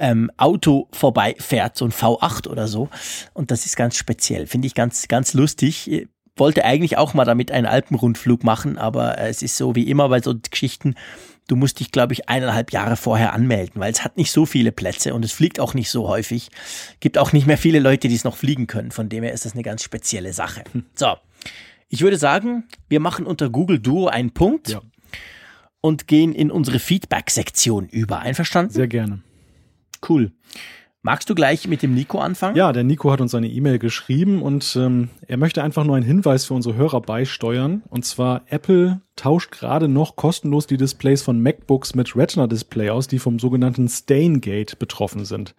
ähm, Auto vorbeifährt, so ein V8 oder so. Und das ist ganz speziell, finde ich ganz, ganz lustig. Wollte eigentlich auch mal damit einen Alpenrundflug machen, aber es ist so wie immer bei so Geschichten, du musst dich, glaube ich, eineinhalb Jahre vorher anmelden, weil es hat nicht so viele Plätze und es fliegt auch nicht so häufig. Gibt auch nicht mehr viele Leute, die es noch fliegen können. Von dem her ist das eine ganz spezielle Sache. Hm. So, ich würde sagen, wir machen unter Google Duo einen Punkt ja. und gehen in unsere Feedback-Sektion über. Einverstanden? Sehr gerne. Cool. Magst du gleich mit dem Nico anfangen? Ja, der Nico hat uns eine E-Mail geschrieben und ähm, er möchte einfach nur einen Hinweis für unsere Hörer beisteuern. Und zwar Apple tauscht gerade noch kostenlos die Displays von MacBooks mit Retina-Display aus, die vom sogenannten Staingate betroffen sind.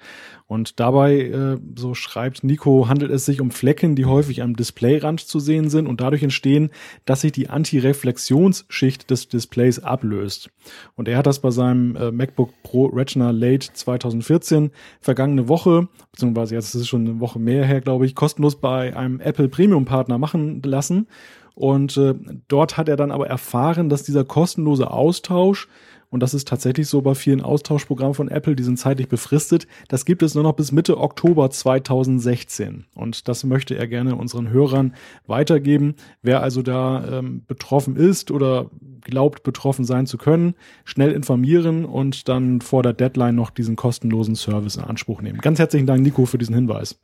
Und dabei, äh, so schreibt Nico, handelt es sich um Flecken, die häufig am Displayrand zu sehen sind und dadurch entstehen, dass sich die Antireflexionsschicht des Displays ablöst. Und er hat das bei seinem äh, MacBook Pro Retina Late 2014 vergangene Woche, beziehungsweise jetzt ist es schon eine Woche mehr her, glaube ich, kostenlos bei einem Apple Premium Partner machen lassen. Und äh, dort hat er dann aber erfahren, dass dieser kostenlose Austausch, und das ist tatsächlich so bei vielen Austauschprogrammen von Apple, die sind zeitlich befristet, das gibt es nur noch bis Mitte Oktober 2016. Und das möchte er gerne unseren Hörern weitergeben. Wer also da ähm, betroffen ist oder glaubt, betroffen sein zu können, schnell informieren und dann vor der Deadline noch diesen kostenlosen Service in Anspruch nehmen. Ganz herzlichen Dank, Nico, für diesen Hinweis.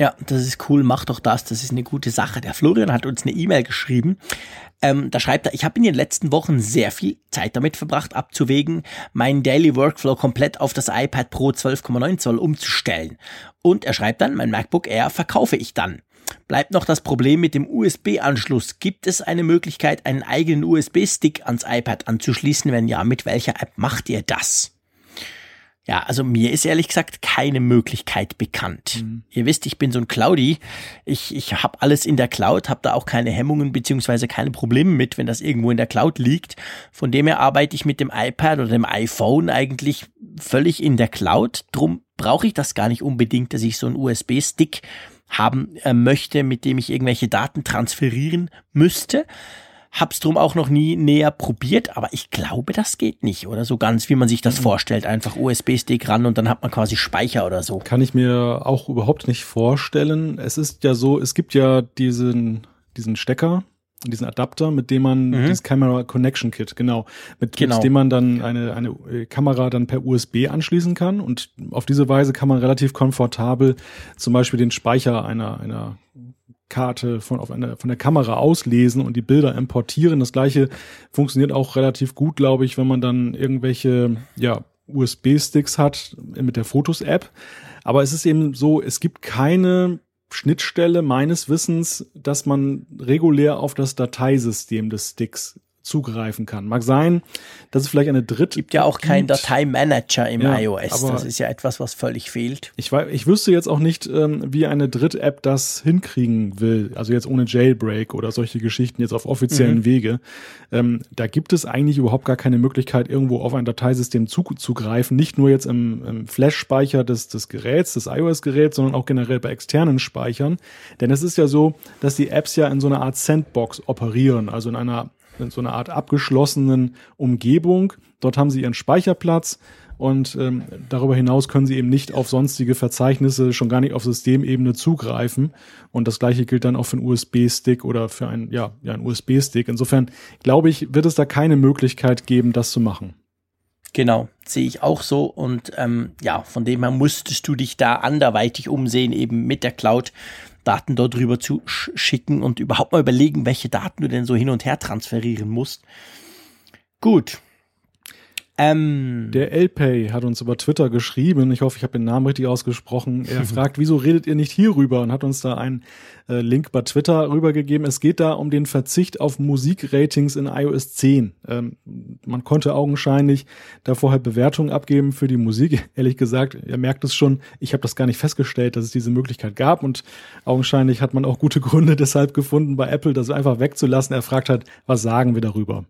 Ja, das ist cool, mach doch das, das ist eine gute Sache. Der Florian hat uns eine E-Mail geschrieben. Ähm, da schreibt er, ich habe in den letzten Wochen sehr viel Zeit damit verbracht, abzuwägen, meinen Daily Workflow komplett auf das iPad Pro 12,9 Zoll umzustellen. Und er schreibt dann, mein MacBook Air verkaufe ich dann. Bleibt noch das Problem mit dem USB-Anschluss. Gibt es eine Möglichkeit, einen eigenen USB-Stick ans iPad anzuschließen? Wenn ja, mit welcher App macht ihr das? Ja, also mir ist ehrlich gesagt keine Möglichkeit bekannt. Mhm. Ihr wisst, ich bin so ein Cloudy. Ich, ich habe alles in der Cloud, habe da auch keine Hemmungen beziehungsweise keine Probleme mit, wenn das irgendwo in der Cloud liegt. Von dem her arbeite ich mit dem iPad oder dem iPhone eigentlich völlig in der Cloud. Drum brauche ich das gar nicht unbedingt, dass ich so einen USB-Stick haben äh, möchte, mit dem ich irgendwelche Daten transferieren müsste. Hab's drum auch noch nie näher probiert, aber ich glaube, das geht nicht, oder? So ganz, wie man sich das mhm. vorstellt. Einfach USB-Stick ran und dann hat man quasi Speicher oder so. Kann ich mir auch überhaupt nicht vorstellen. Es ist ja so, es gibt ja diesen, diesen Stecker, diesen Adapter, mit dem man, mhm. dieses Camera Connection Kit, genau, mit, genau. mit dem man dann eine, eine äh, Kamera dann per USB anschließen kann und auf diese Weise kann man relativ komfortabel zum Beispiel den Speicher einer, einer Karte von, auf einer, von der Kamera auslesen und die Bilder importieren. Das gleiche funktioniert auch relativ gut, glaube ich, wenn man dann irgendwelche, ja, USB-Sticks hat mit der Fotos-App. Aber es ist eben so, es gibt keine Schnittstelle meines Wissens, dass man regulär auf das Dateisystem des Sticks zugreifen kann. Mag sein, dass es vielleicht eine dritte. Gibt ja auch keinen Dateimanager im ja, iOS. Das ist ja etwas, was völlig fehlt. Ich, weiß, ich wüsste jetzt auch nicht, ähm, wie eine Dritt-App das hinkriegen will. Also jetzt ohne Jailbreak oder solche Geschichten jetzt auf offiziellen mhm. Wege. Ähm, da gibt es eigentlich überhaupt gar keine Möglichkeit, irgendwo auf ein Dateisystem zuzugreifen. Nicht nur jetzt im, im Flash-Speicher des, des Geräts, des iOS-Geräts, sondern auch generell bei externen Speichern. Denn es ist ja so, dass die Apps ja in so einer Art Sandbox operieren, also in einer in so einer Art abgeschlossenen Umgebung. Dort haben sie ihren Speicherplatz und ähm, darüber hinaus können sie eben nicht auf sonstige Verzeichnisse, schon gar nicht auf Systemebene zugreifen. Und das gleiche gilt dann auch für einen USB-Stick oder für einen, ja, ja, einen USB-Stick. Insofern glaube ich, wird es da keine Möglichkeit geben, das zu machen. Genau, sehe ich auch so. Und ähm, ja, von dem her musstest du dich da anderweitig umsehen, eben mit der Cloud. Daten dort rüber zu schicken und überhaupt mal überlegen, welche Daten du denn so hin und her transferieren musst. Gut, ähm, der LPay hat uns über Twitter geschrieben, ich hoffe, ich habe den Namen richtig ausgesprochen. Er *laughs* fragt, wieso redet ihr nicht hierüber und hat uns da einen äh, Link bei Twitter rübergegeben. Es geht da um den Verzicht auf Musikratings in iOS 10. Ähm, man konnte augenscheinlich da vorher Bewertungen abgeben für die Musik. *laughs* Ehrlich gesagt, ihr merkt es schon, ich habe das gar nicht festgestellt, dass es diese Möglichkeit gab und augenscheinlich hat man auch gute Gründe *laughs* deshalb gefunden, bei Apple das einfach wegzulassen. Er fragt halt, was sagen wir darüber?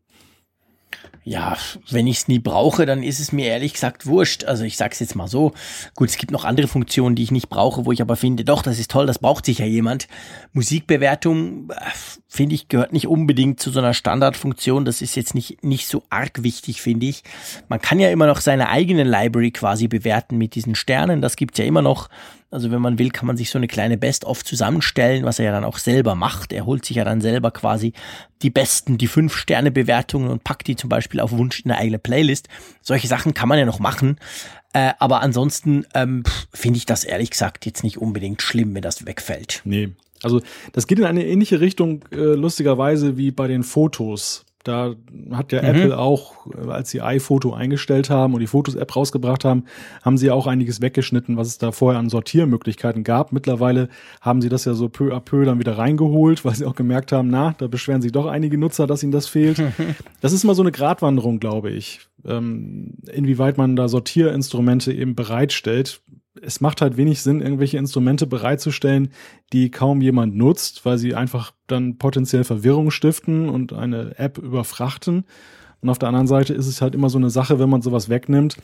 Ja, wenn ich es nie brauche, dann ist es mir ehrlich gesagt wurscht. Also ich sag's jetzt mal so. Gut, es gibt noch andere Funktionen, die ich nicht brauche, wo ich aber finde, doch, das ist toll, das braucht sich ja jemand. Musikbewertung, äh, finde ich, gehört nicht unbedingt zu so einer Standardfunktion. Das ist jetzt nicht, nicht so arg wichtig, finde ich. Man kann ja immer noch seine eigene Library quasi bewerten mit diesen Sternen. Das gibt's ja immer noch. Also wenn man will, kann man sich so eine kleine Best-of zusammenstellen, was er ja dann auch selber macht. Er holt sich ja dann selber quasi die besten, die fünf Sterne Bewertungen und packt die zum Beispiel auf Wunsch in eine eigene Playlist. Solche Sachen kann man ja noch machen. Äh, aber ansonsten ähm, finde ich das ehrlich gesagt jetzt nicht unbedingt schlimm, wenn das wegfällt. Nee. Also das geht in eine ähnliche Richtung, äh, lustigerweise, wie bei den Fotos. Da hat ja mhm. Apple auch, äh, als sie iPhoto eingestellt haben und die Fotos-App rausgebracht haben, haben sie auch einiges weggeschnitten, was es da vorher an Sortiermöglichkeiten gab. Mittlerweile haben sie das ja so peu à peu dann wieder reingeholt, weil sie auch gemerkt haben, na, da beschweren sich doch einige Nutzer, dass ihnen das fehlt. *laughs* das ist mal so eine Gratwanderung, glaube ich, ähm, inwieweit man da Sortierinstrumente eben bereitstellt es macht halt wenig Sinn, irgendwelche Instrumente bereitzustellen, die kaum jemand nutzt, weil sie einfach dann potenziell Verwirrung stiften und eine App überfrachten. Und auf der anderen Seite ist es halt immer so eine Sache, wenn man sowas wegnimmt,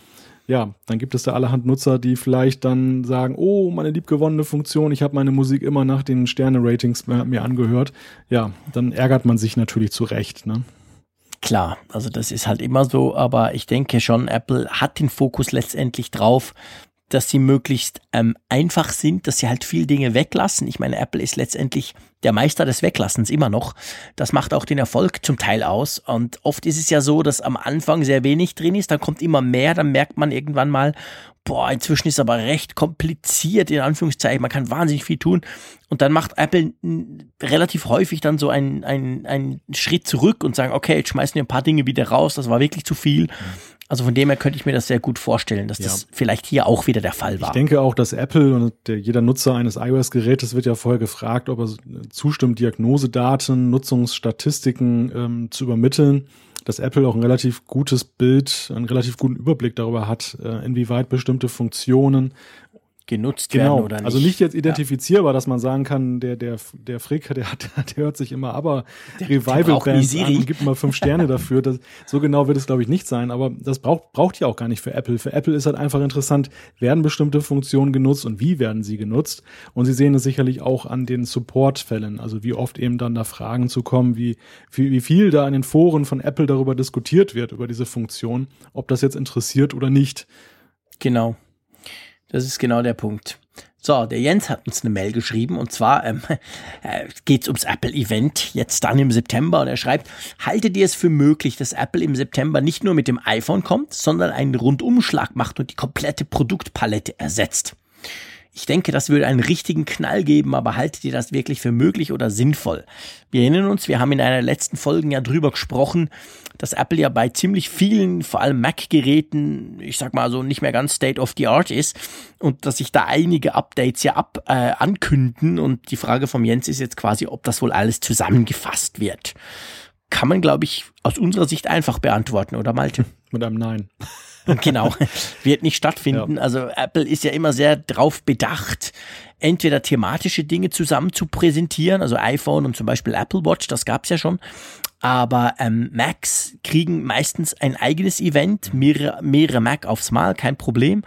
ja, dann gibt es da allerhand Nutzer, die vielleicht dann sagen, oh, meine liebgewonnene Funktion, ich habe meine Musik immer nach den Sterne-Ratings mir angehört. Ja, dann ärgert man sich natürlich zu Recht, ne? Klar, also das ist halt immer so, aber ich denke schon, Apple hat den Fokus letztendlich drauf, dass sie möglichst ähm, einfach sind, dass sie halt viel Dinge weglassen. Ich meine, Apple ist letztendlich der Meister des Weglassens immer noch. Das macht auch den Erfolg zum Teil aus. Und oft ist es ja so, dass am Anfang sehr wenig drin ist, dann kommt immer mehr, dann merkt man irgendwann mal, boah, inzwischen ist aber recht kompliziert, in Anführungszeichen, man kann wahnsinnig viel tun. Und dann macht Apple relativ häufig dann so einen, einen, einen Schritt zurück und sagen, okay, jetzt schmeißen wir ein paar Dinge wieder raus, das war wirklich zu viel. Also von dem her könnte ich mir das sehr gut vorstellen, dass ja. das vielleicht hier auch wieder der Fall war. Ich denke auch, dass Apple und der, jeder Nutzer eines iOS-Gerätes wird ja vorher gefragt, ob er zustimmt, Diagnosedaten, Nutzungsstatistiken ähm, zu übermitteln dass Apple auch ein relativ gutes Bild, einen relativ guten Überblick darüber hat, äh, inwieweit bestimmte Funktionen genutzt genau. werden oder nicht. Also nicht jetzt identifizierbar, ja. dass man sagen kann, der, der, der Frick, *laughs* der, hat, der hört sich immer aber Revival-Bands an und gibt immer fünf Sterne dafür. Das, so genau wird es, glaube ich, nicht sein, aber das braucht, braucht ja auch gar nicht für Apple. Für Apple ist halt einfach interessant, werden bestimmte Funktionen genutzt und wie werden sie genutzt? Und sie sehen es sicherlich auch an den Support-Fällen, also wie oft eben dann da Fragen zu kommen, wie, wie, wie viel da in den Foren von Apple darüber diskutiert wird, über diese Funktion, ob das jetzt interessiert oder nicht. Genau. Das ist genau der Punkt. So, der Jens hat uns eine Mail geschrieben und zwar ähm, *laughs* äh, geht es ums Apple-Event jetzt dann im September und er schreibt, haltet ihr es für möglich, dass Apple im September nicht nur mit dem iPhone kommt, sondern einen Rundumschlag macht und die komplette Produktpalette ersetzt? Ich denke, das würde einen richtigen Knall geben, aber haltet ihr das wirklich für möglich oder sinnvoll? Wir erinnern uns, wir haben in einer letzten Folge ja drüber gesprochen, dass Apple ja bei ziemlich vielen, vor allem Mac-Geräten, ich sag mal so, nicht mehr ganz State of the Art ist und dass sich da einige Updates ja ab äh, ankünden und die Frage vom Jens ist jetzt quasi, ob das wohl alles zusammengefasst wird. Kann man, glaube ich, aus unserer Sicht einfach beantworten, oder Malte? *laughs* Mit einem Nein. *laughs* genau, wird nicht stattfinden. Ja. Also Apple ist ja immer sehr drauf bedacht, entweder thematische Dinge zusammen zu präsentieren, also iPhone und zum Beispiel Apple Watch, das gab's ja schon. Aber ähm, Macs kriegen meistens ein eigenes Event, mehrere, mehrere Mac aufs Mal, kein Problem.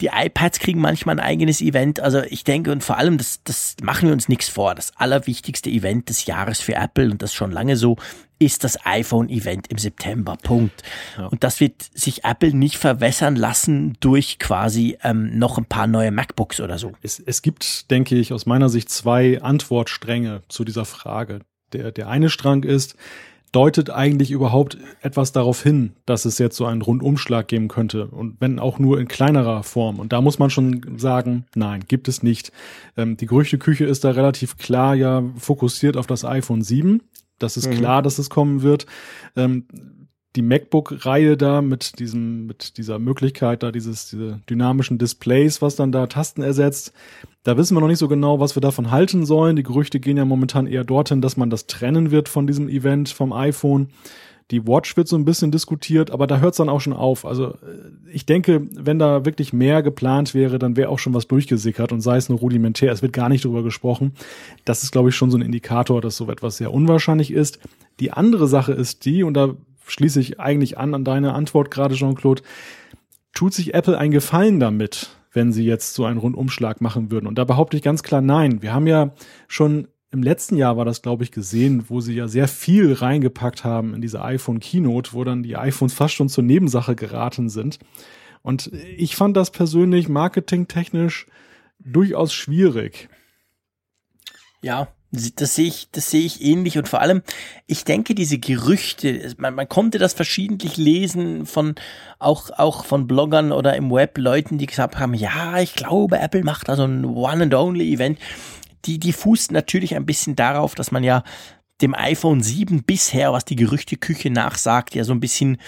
Die iPads kriegen manchmal ein eigenes Event. Also ich denke und vor allem, das, das machen wir uns nichts vor. Das allerwichtigste Event des Jahres für Apple und das schon lange so ist das iPhone-Event im September. Punkt. Ja. Und das wird sich Apple nicht verwässern lassen durch quasi ähm, noch ein paar neue MacBooks oder so. Es, es gibt, denke ich, aus meiner Sicht zwei Antwortstränge zu dieser Frage. Der, der eine Strang ist, deutet eigentlich überhaupt etwas darauf hin, dass es jetzt so einen Rundumschlag geben könnte und wenn auch nur in kleinerer Form. Und da muss man schon sagen, nein, gibt es nicht. Ähm, die Gerüchteküche ist da relativ klar ja fokussiert auf das iPhone 7. Das ist mhm. klar, dass es kommen wird. Ähm, die MacBook-Reihe da mit diesem, mit dieser Möglichkeit da dieses, diese dynamischen Displays, was dann da Tasten ersetzt. Da wissen wir noch nicht so genau, was wir davon halten sollen. Die Gerüchte gehen ja momentan eher dorthin, dass man das trennen wird von diesem Event vom iPhone. Die Watch wird so ein bisschen diskutiert, aber da hört es dann auch schon auf. Also äh, ich denke, wenn da wirklich mehr geplant wäre, dann wäre auch schon was durchgesickert und sei es nur rudimentär. Es wird gar nicht darüber gesprochen. Das ist, glaube ich, schon so ein Indikator, dass so etwas sehr unwahrscheinlich ist. Die andere Sache ist die, und da schließe ich eigentlich an an deine Antwort gerade, Jean-Claude. Tut sich Apple einen Gefallen damit, wenn sie jetzt so einen Rundumschlag machen würden? Und da behaupte ich ganz klar nein. Wir haben ja schon im letzten Jahr war das, glaube ich, gesehen, wo sie ja sehr viel reingepackt haben in diese iPhone Keynote, wo dann die iPhones fast schon zur Nebensache geraten sind. Und ich fand das persönlich marketingtechnisch durchaus schwierig. Ja, das sehe ich, das sehe ich ähnlich und vor allem, ich denke, diese Gerüchte, man, man konnte das verschiedentlich lesen von auch auch von Bloggern oder im Web Leuten, die gesagt haben, ja, ich glaube, Apple macht da so ein One and Only Event. Die die fußt natürlich ein bisschen darauf, dass man ja dem iPhone 7 bisher, was die Gerüchteküche nachsagt, ja so ein bisschen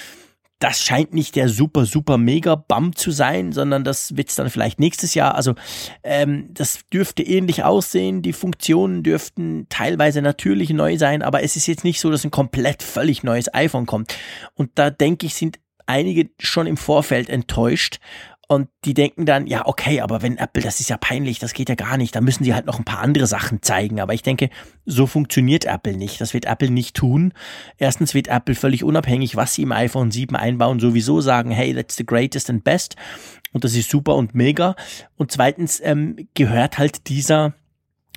das scheint nicht der super, super mega Bump zu sein, sondern das wird's dann vielleicht nächstes Jahr. Also ähm, das dürfte ähnlich aussehen. Die Funktionen dürften teilweise natürlich neu sein, aber es ist jetzt nicht so, dass ein komplett völlig neues iPhone kommt. Und da denke ich, sind einige schon im Vorfeld enttäuscht und die denken dann, ja, okay, aber wenn Apple, das ist ja peinlich, das geht ja gar nicht, da müssen sie halt noch ein paar andere Sachen zeigen. Aber ich denke, so funktioniert Apple nicht. Das wird Apple nicht tun. Erstens wird Apple völlig unabhängig, was sie im iPhone 7 einbauen, sowieso sagen, hey, that's the greatest and best. Und das ist super und mega. Und zweitens ähm, gehört halt dieser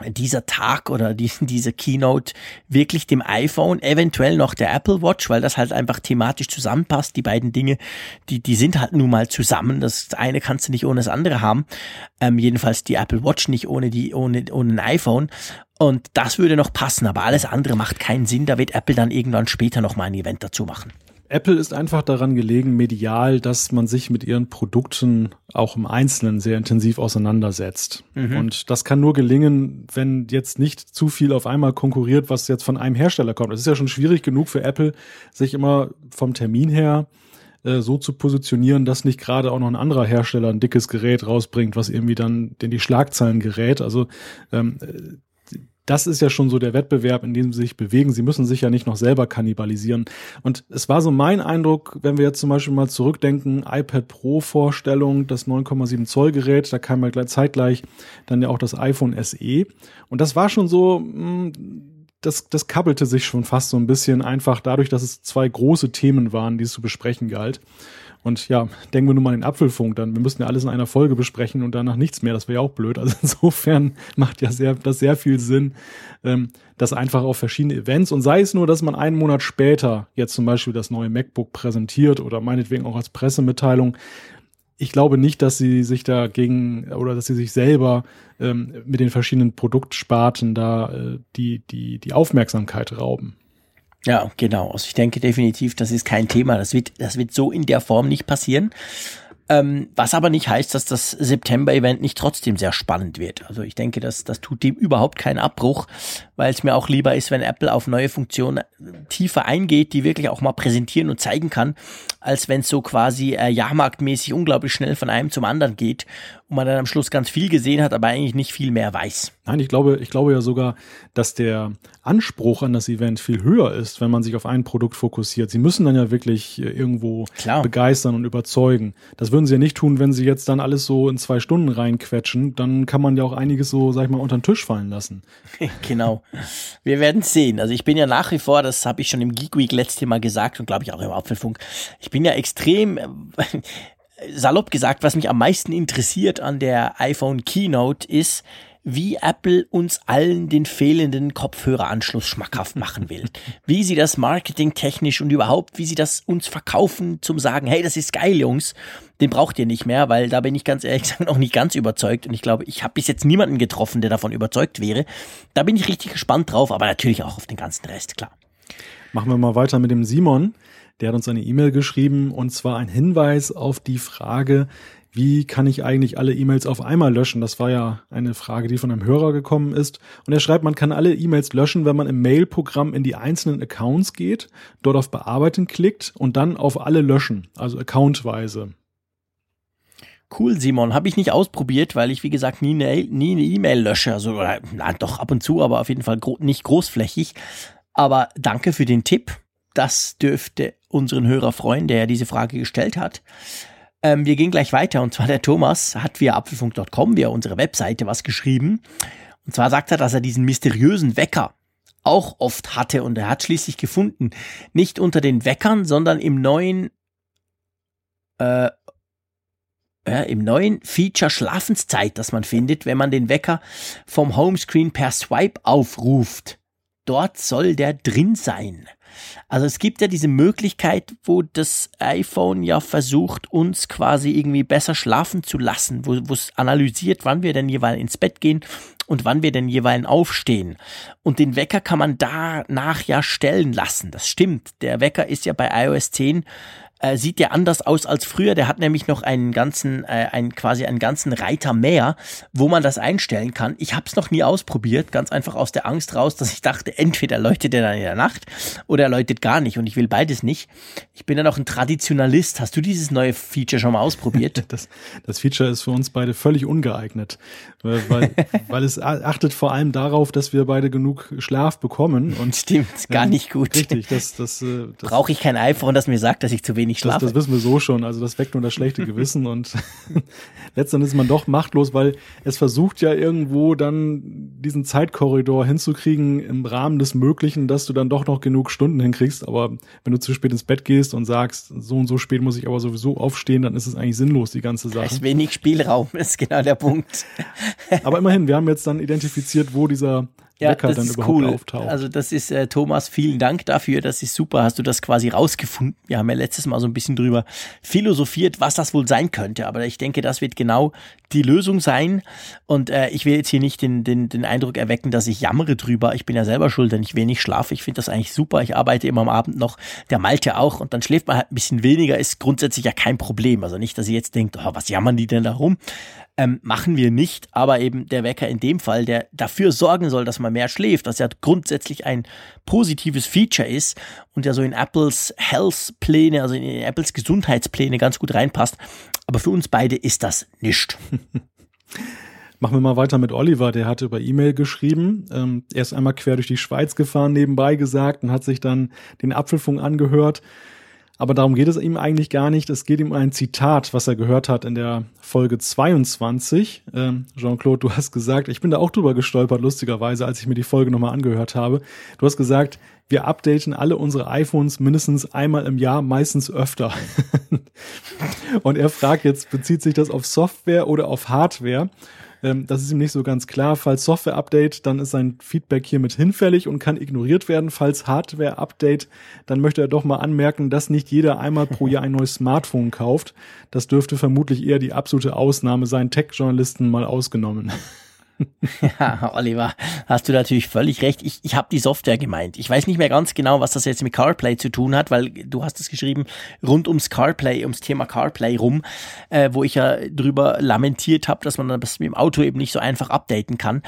dieser Tag oder die, *laughs* diese Keynote wirklich dem iPhone, eventuell noch der Apple Watch, weil das halt einfach thematisch zusammenpasst. Die beiden Dinge, die, die sind halt nun mal zusammen. Das eine kannst du nicht ohne das andere haben. Ähm, jedenfalls die Apple Watch nicht ohne die, ohne, ohne ein iPhone. Und das würde noch passen, aber alles andere macht keinen Sinn. Da wird Apple dann irgendwann später noch mal ein Event dazu machen. Apple ist einfach daran gelegen, medial, dass man sich mit ihren Produkten auch im Einzelnen sehr intensiv auseinandersetzt. Mhm. Und das kann nur gelingen, wenn jetzt nicht zu viel auf einmal konkurriert, was jetzt von einem Hersteller kommt. Es ist ja schon schwierig genug für Apple, sich immer vom Termin her äh, so zu positionieren, dass nicht gerade auch noch ein anderer Hersteller ein dickes Gerät rausbringt, was irgendwie dann in die Schlagzeilen gerät. Also ähm, das ist ja schon so der Wettbewerb, in dem sie sich bewegen. Sie müssen sich ja nicht noch selber kannibalisieren. Und es war so mein Eindruck, wenn wir jetzt zum Beispiel mal zurückdenken, iPad Pro Vorstellung, das 9,7 Zoll Gerät, da kam ja gleich zeitgleich dann ja auch das iPhone SE. Und das war schon so, hm, das, das kabbelte sich schon fast so ein bisschen einfach dadurch, dass es zwei große Themen waren, die es zu besprechen galt. Und ja, denken wir nur mal an den Apfelfunk, dann wir müssen ja alles in einer Folge besprechen und danach nichts mehr. Das wäre ja auch blöd. Also *laughs* insofern macht ja sehr, das sehr viel Sinn, ähm, das einfach auf verschiedene Events und sei es nur, dass man einen Monat später jetzt zum Beispiel das neue MacBook präsentiert oder meinetwegen auch als Pressemitteilung. Ich glaube nicht, dass sie sich dagegen oder dass sie sich selber ähm, mit den verschiedenen Produktsparten da äh, die, die, die Aufmerksamkeit rauben. Ja, genau. Also ich denke definitiv, das ist kein Thema. Das wird, das wird so in der Form nicht passieren. Ähm, was aber nicht heißt, dass das September-Event nicht trotzdem sehr spannend wird. Also ich denke, das, das tut dem überhaupt keinen Abbruch, weil es mir auch lieber ist, wenn Apple auf neue Funktionen tiefer eingeht, die wirklich auch mal präsentieren und zeigen kann, als wenn es so quasi äh, jahrmarktmäßig unglaublich schnell von einem zum anderen geht und man dann am Schluss ganz viel gesehen hat, aber eigentlich nicht viel mehr weiß. Nein, ich glaube, ich glaube ja sogar, dass der Anspruch an das Event viel höher ist, wenn man sich auf ein Produkt fokussiert. Sie müssen dann ja wirklich äh, irgendwo Klar. begeistern und überzeugen. Das würden sie ja nicht tun, wenn sie jetzt dann alles so in zwei Stunden reinquetschen. Dann kann man ja auch einiges so, sag ich mal, unter den Tisch fallen lassen. *laughs* genau. Wir werden sehen. Also ich bin ja nach wie vor, das habe ich schon im Geek Week letzte Mal gesagt und glaube ich auch im Apfelfunk, ich bin ja extrem salopp gesagt, was mich am meisten interessiert an der iPhone Keynote ist, wie Apple uns allen den fehlenden Kopfhöreranschluss schmackhaft machen will. *laughs* Wie sie das marketingtechnisch und überhaupt, wie sie das uns verkaufen, zum sagen, hey, das ist geil, Jungs, den braucht ihr nicht mehr, weil da bin ich ganz ehrlich *laughs* gesagt noch nicht ganz überzeugt und ich glaube, ich habe bis jetzt niemanden getroffen, der davon überzeugt wäre. Da bin ich richtig gespannt drauf, aber natürlich auch auf den ganzen Rest, klar. Machen wir mal weiter mit dem Simon. Der hat uns eine E-Mail geschrieben und zwar ein Hinweis auf die Frage, wie kann ich eigentlich alle E-Mails auf einmal löschen? Das war ja eine Frage, die von einem Hörer gekommen ist. Und er schreibt, man kann alle E-Mails löschen, wenn man im Mail-Programm in die einzelnen Accounts geht, dort auf Bearbeiten klickt und dann auf alle löschen, also accountweise. Cool, Simon. Habe ich nicht ausprobiert, weil ich, wie gesagt, nie eine nie eine E-Mail lösche. Also, oder, na, doch ab und zu, aber auf jeden Fall gro nicht großflächig. Aber danke für den Tipp. Das dürfte unseren Hörer freuen, der ja diese Frage gestellt hat. Ähm, wir gehen gleich weiter und zwar der Thomas hat via apfelfunk.com, via unsere Webseite was geschrieben. Und zwar sagt er, dass er diesen mysteriösen Wecker auch oft hatte und er hat schließlich gefunden, nicht unter den Weckern, sondern im neuen äh, ja, im neuen Feature Schlafenszeit, das man findet, wenn man den Wecker vom Homescreen per Swipe aufruft. Dort soll der drin sein. Also es gibt ja diese Möglichkeit, wo das iPhone ja versucht, uns quasi irgendwie besser schlafen zu lassen, wo es analysiert, wann wir denn jeweils ins Bett gehen und wann wir denn jeweils aufstehen. Und den Wecker kann man danach ja stellen lassen. Das stimmt. Der Wecker ist ja bei iOS 10 äh, sieht der anders aus als früher. Der hat nämlich noch einen ganzen, äh, einen, quasi einen ganzen Reiter mehr, wo man das einstellen kann. Ich habe es noch nie ausprobiert, ganz einfach aus der Angst raus, dass ich dachte, entweder läutet er dann in der Nacht oder er läutet gar nicht und ich will beides nicht. Ich bin dann auch ein Traditionalist. Hast du dieses neue Feature schon mal ausprobiert? *laughs* das, das Feature ist für uns beide völlig ungeeignet, weil, weil *laughs* es achtet vor allem darauf, dass wir beide genug Schlaf bekommen. Und, *laughs* Stimmt, gar nicht gut. Richtig, das, das, äh, das brauche ich kein iPhone, das mir sagt, dass ich zu wenig wenig schlafe. Das, das wissen wir so schon. Also das weckt nur das schlechte *laughs* Gewissen und *laughs* letztendlich ist man doch machtlos, weil es versucht ja irgendwo dann diesen Zeitkorridor hinzukriegen im Rahmen des Möglichen, dass du dann doch noch genug Stunden hinkriegst. Aber wenn du zu spät ins Bett gehst und sagst, so und so spät muss ich aber sowieso aufstehen, dann ist es eigentlich sinnlos, die ganze Sache. Es ist wenig Spielraum, *laughs* ist genau der Punkt. aber immerhin, wir haben jetzt dann identifiziert, wo dieser ja, Wecker dann überhaupt cool. auftaucht. Also das ist, äh, Thomas, vielen Dank dafür. Das ist super. Hast du das quasi rausgefunden? Wir haben ja letztes Mal so ein bisschen drüber philosophiert, was das wohl sein könnte. Aber ich denke, das wird genau die Lösung sein. Und äh, ich will jetzt hier nicht den, den, den Eindruck erwecken, dass ich jammere drüber. Ich bin ja selber schuld, wenn ich wenig schlafe. Ich finde das eigentlich super. Ich arbeite immer am Abend noch. Der Malte auch. Und dann schläft man halt ein bisschen weniger. Ist grundsätzlich ja kein Problem. Also nicht, dass ihr jetzt denkt, oh, was jammern die denn da rum? Ähm, machen wir nicht, aber eben der Wecker in dem Fall, der dafür sorgen soll, dass man mehr schläft, was ja grundsätzlich ein positives Feature ist und ja so in Apples Health-Pläne, also in Apples Gesundheitspläne ganz gut reinpasst. Aber für uns beide ist das nicht. *laughs* Machen wir mal weiter mit Oliver, der hatte über E-Mail geschrieben. Ähm, er ist einmal quer durch die Schweiz gefahren, nebenbei gesagt, und hat sich dann den Apfelfunk angehört. Aber darum geht es ihm eigentlich gar nicht. Es geht ihm um ein Zitat, was er gehört hat in der Folge 22. Ähm, Jean-Claude, du hast gesagt, ich bin da auch drüber gestolpert, lustigerweise, als ich mir die Folge nochmal angehört habe. Du hast gesagt, wir updaten alle unsere iPhones mindestens einmal im Jahr, meistens öfter. *laughs* Und er fragt jetzt, bezieht sich das auf Software oder auf Hardware? Ähm, das ist ihm nicht so ganz klar. Falls Software-Update, dann ist sein Feedback hiermit hinfällig und kann ignoriert werden. Falls Hardware-Update, dann möchte er doch mal anmerken, dass nicht jeder einmal pro Jahr ein neues Smartphone kauft. Das dürfte vermutlich eher die absolute Ausnahme sein, Tech-Journalisten mal ausgenommen. *laughs* Ja, Oliver, hast du natürlich völlig recht. Ich, ich habe die Software gemeint. Ich weiß nicht mehr ganz genau, was das jetzt mit CarPlay zu tun hat, weil du hast es geschrieben rund ums CarPlay, ums Thema CarPlay rum, äh, wo ich ja drüber lamentiert habe, dass man das mit dem Auto eben nicht so einfach updaten kann.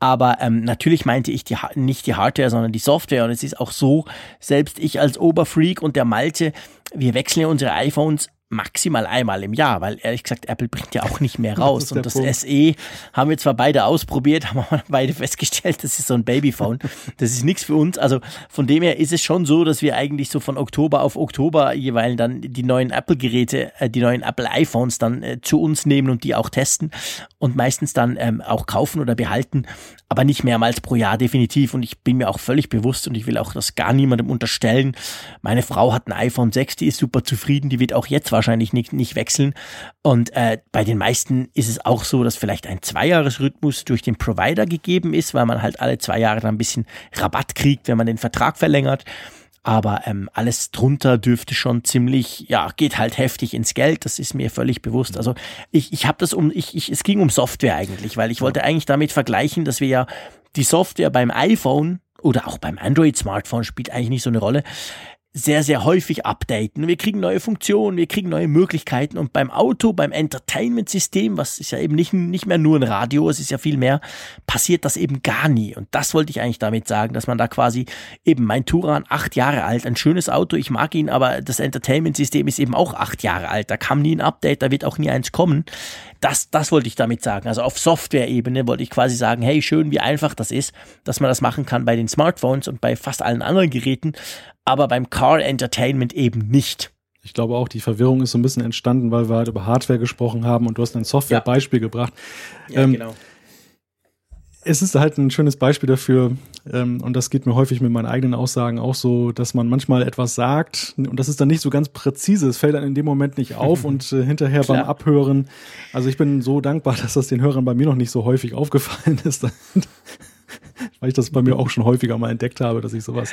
Aber ähm, natürlich meinte ich die, nicht die Hardware, sondern die Software. Und es ist auch so, selbst ich als Oberfreak und der Malte, wir wechseln ja unsere iPhones maximal einmal im Jahr, weil ehrlich gesagt, Apple bringt ja auch nicht mehr *laughs* raus. Das und das Punkt. SE haben wir zwar beide ausprobiert, *laughs* haben wir beide festgestellt, das ist so ein Babyphone. *laughs* Das ist nichts für uns. Also von dem her ist es schon so, dass wir eigentlich so von Oktober auf Oktober jeweils dann die neuen Apple-Geräte, äh, die neuen Apple-iPhones dann äh, zu uns nehmen und die auch testen und meistens dann ähm, auch kaufen oder behalten, aber nicht mehrmals pro Jahr definitiv. Und ich bin mir auch völlig bewusst und ich will auch das gar niemandem unterstellen. Meine Frau hat ein iPhone 6, die ist super zufrieden, die wird auch jetzt wahrscheinlich nicht, nicht wechseln. Und äh, bei den meisten ist es auch so, dass vielleicht ein Zweijahresrhythmus durch den Provider gegeben ist, weil man halt alle zwei Jahre dann ein bisschen Rabatt kriegt, wenn man den Vertrag verlängert. Aber ähm, alles drunter dürfte schon ziemlich, ja, geht halt heftig ins Geld. Das ist mir völlig bewusst. Also ich, ich habe das um, ich, ich, es ging um Software eigentlich, weil ich wollte eigentlich damit vergleichen, dass wir ja die Software beim iPhone oder auch beim Android-Smartphone spielt eigentlich nicht so eine Rolle sehr, sehr häufig updaten. Wir kriegen neue Funktionen, wir kriegen neue Möglichkeiten und beim Auto, beim Entertainment-System, was ist ja eben nicht, nicht mehr nur ein Radio, es ist ja viel mehr, passiert das eben gar nie. Und das wollte ich eigentlich damit sagen, dass man da quasi eben mein Turan, acht Jahre alt, ein schönes Auto, ich mag ihn, aber das Entertainment-System ist eben auch acht Jahre alt. Da kam nie ein Update, da wird auch nie eins kommen. Das, das wollte ich damit sagen. Also auf Software-Ebene wollte ich quasi sagen, hey, schön, wie einfach das ist, dass man das machen kann bei den Smartphones und bei fast allen anderen Geräten aber beim Car Entertainment eben nicht. Ich glaube auch, die Verwirrung ist so ein bisschen entstanden, weil wir halt über Hardware gesprochen haben und du hast ein Software-Beispiel ja. gebracht. Ja, ähm, genau. Es ist halt ein schönes Beispiel dafür, ähm, und das geht mir häufig mit meinen eigenen Aussagen auch so, dass man manchmal etwas sagt und das ist dann nicht so ganz präzise. Es fällt dann in dem Moment nicht auf *laughs* und äh, hinterher Klar. beim Abhören. Also ich bin so dankbar, *laughs* dass das den Hörern bei mir noch nicht so häufig aufgefallen *laughs* ist, weil ich das bei mir auch schon häufiger mal entdeckt habe, dass ich sowas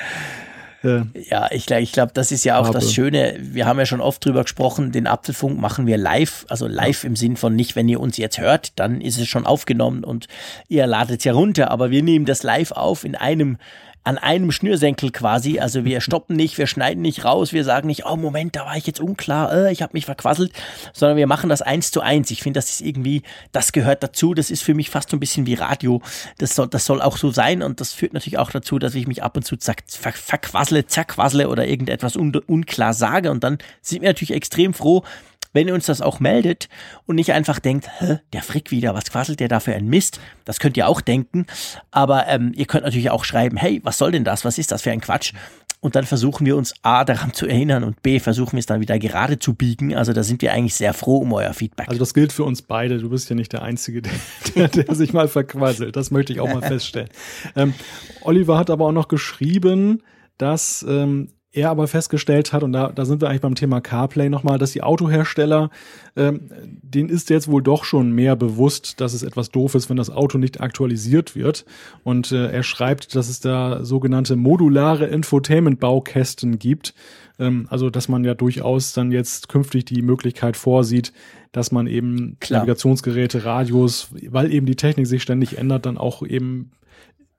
ja, ja ich, ich glaube, das ist ja auch habe. das Schöne. Wir haben ja schon oft drüber gesprochen, den Apfelfunk machen wir live. Also live im Sinn von nicht, wenn ihr uns jetzt hört, dann ist es schon aufgenommen und ihr ladet es ja runter. Aber wir nehmen das live auf in einem an einem Schnürsenkel quasi. Also wir stoppen nicht, wir schneiden nicht raus, wir sagen nicht, oh Moment, da war ich jetzt unklar, äh, ich habe mich verquasselt, sondern wir machen das eins zu eins. Ich finde, das ist irgendwie, das gehört dazu. Das ist für mich fast so ein bisschen wie Radio. Das soll, das soll auch so sein und das führt natürlich auch dazu, dass ich mich ab und zu zack, ver, verquassle, zerquassle oder irgendetwas un, unklar sage und dann sind wir natürlich extrem froh, wenn ihr uns das auch meldet und nicht einfach denkt, Hä, der Frick wieder, was quasselt der da für ein Mist? Das könnt ihr auch denken. Aber ähm, ihr könnt natürlich auch schreiben, hey, was soll denn das? Was ist das für ein Quatsch? und dann versuchen wir uns A daran zu erinnern und B versuchen wir es dann wieder gerade zu biegen. Also da sind wir eigentlich sehr froh um euer Feedback. Also das gilt für uns beide. Du bist ja nicht der Einzige, *laughs* der, der, sich mal verquasselt. Das möchte ich auch mal *laughs* feststellen. Ähm, Oliver hat aber auch noch geschrieben, dass ähm, er aber festgestellt hat, und da, da sind wir eigentlich beim Thema CarPlay nochmal, dass die Autohersteller, ähm, denen ist jetzt wohl doch schon mehr bewusst, dass es etwas doof ist, wenn das Auto nicht aktualisiert wird. Und äh, er schreibt, dass es da sogenannte modulare Infotainment-Baukästen gibt. Ähm, also, dass man ja durchaus dann jetzt künftig die Möglichkeit vorsieht, dass man eben Klar. Navigationsgeräte, Radios, weil eben die Technik sich ständig ändert, dann auch eben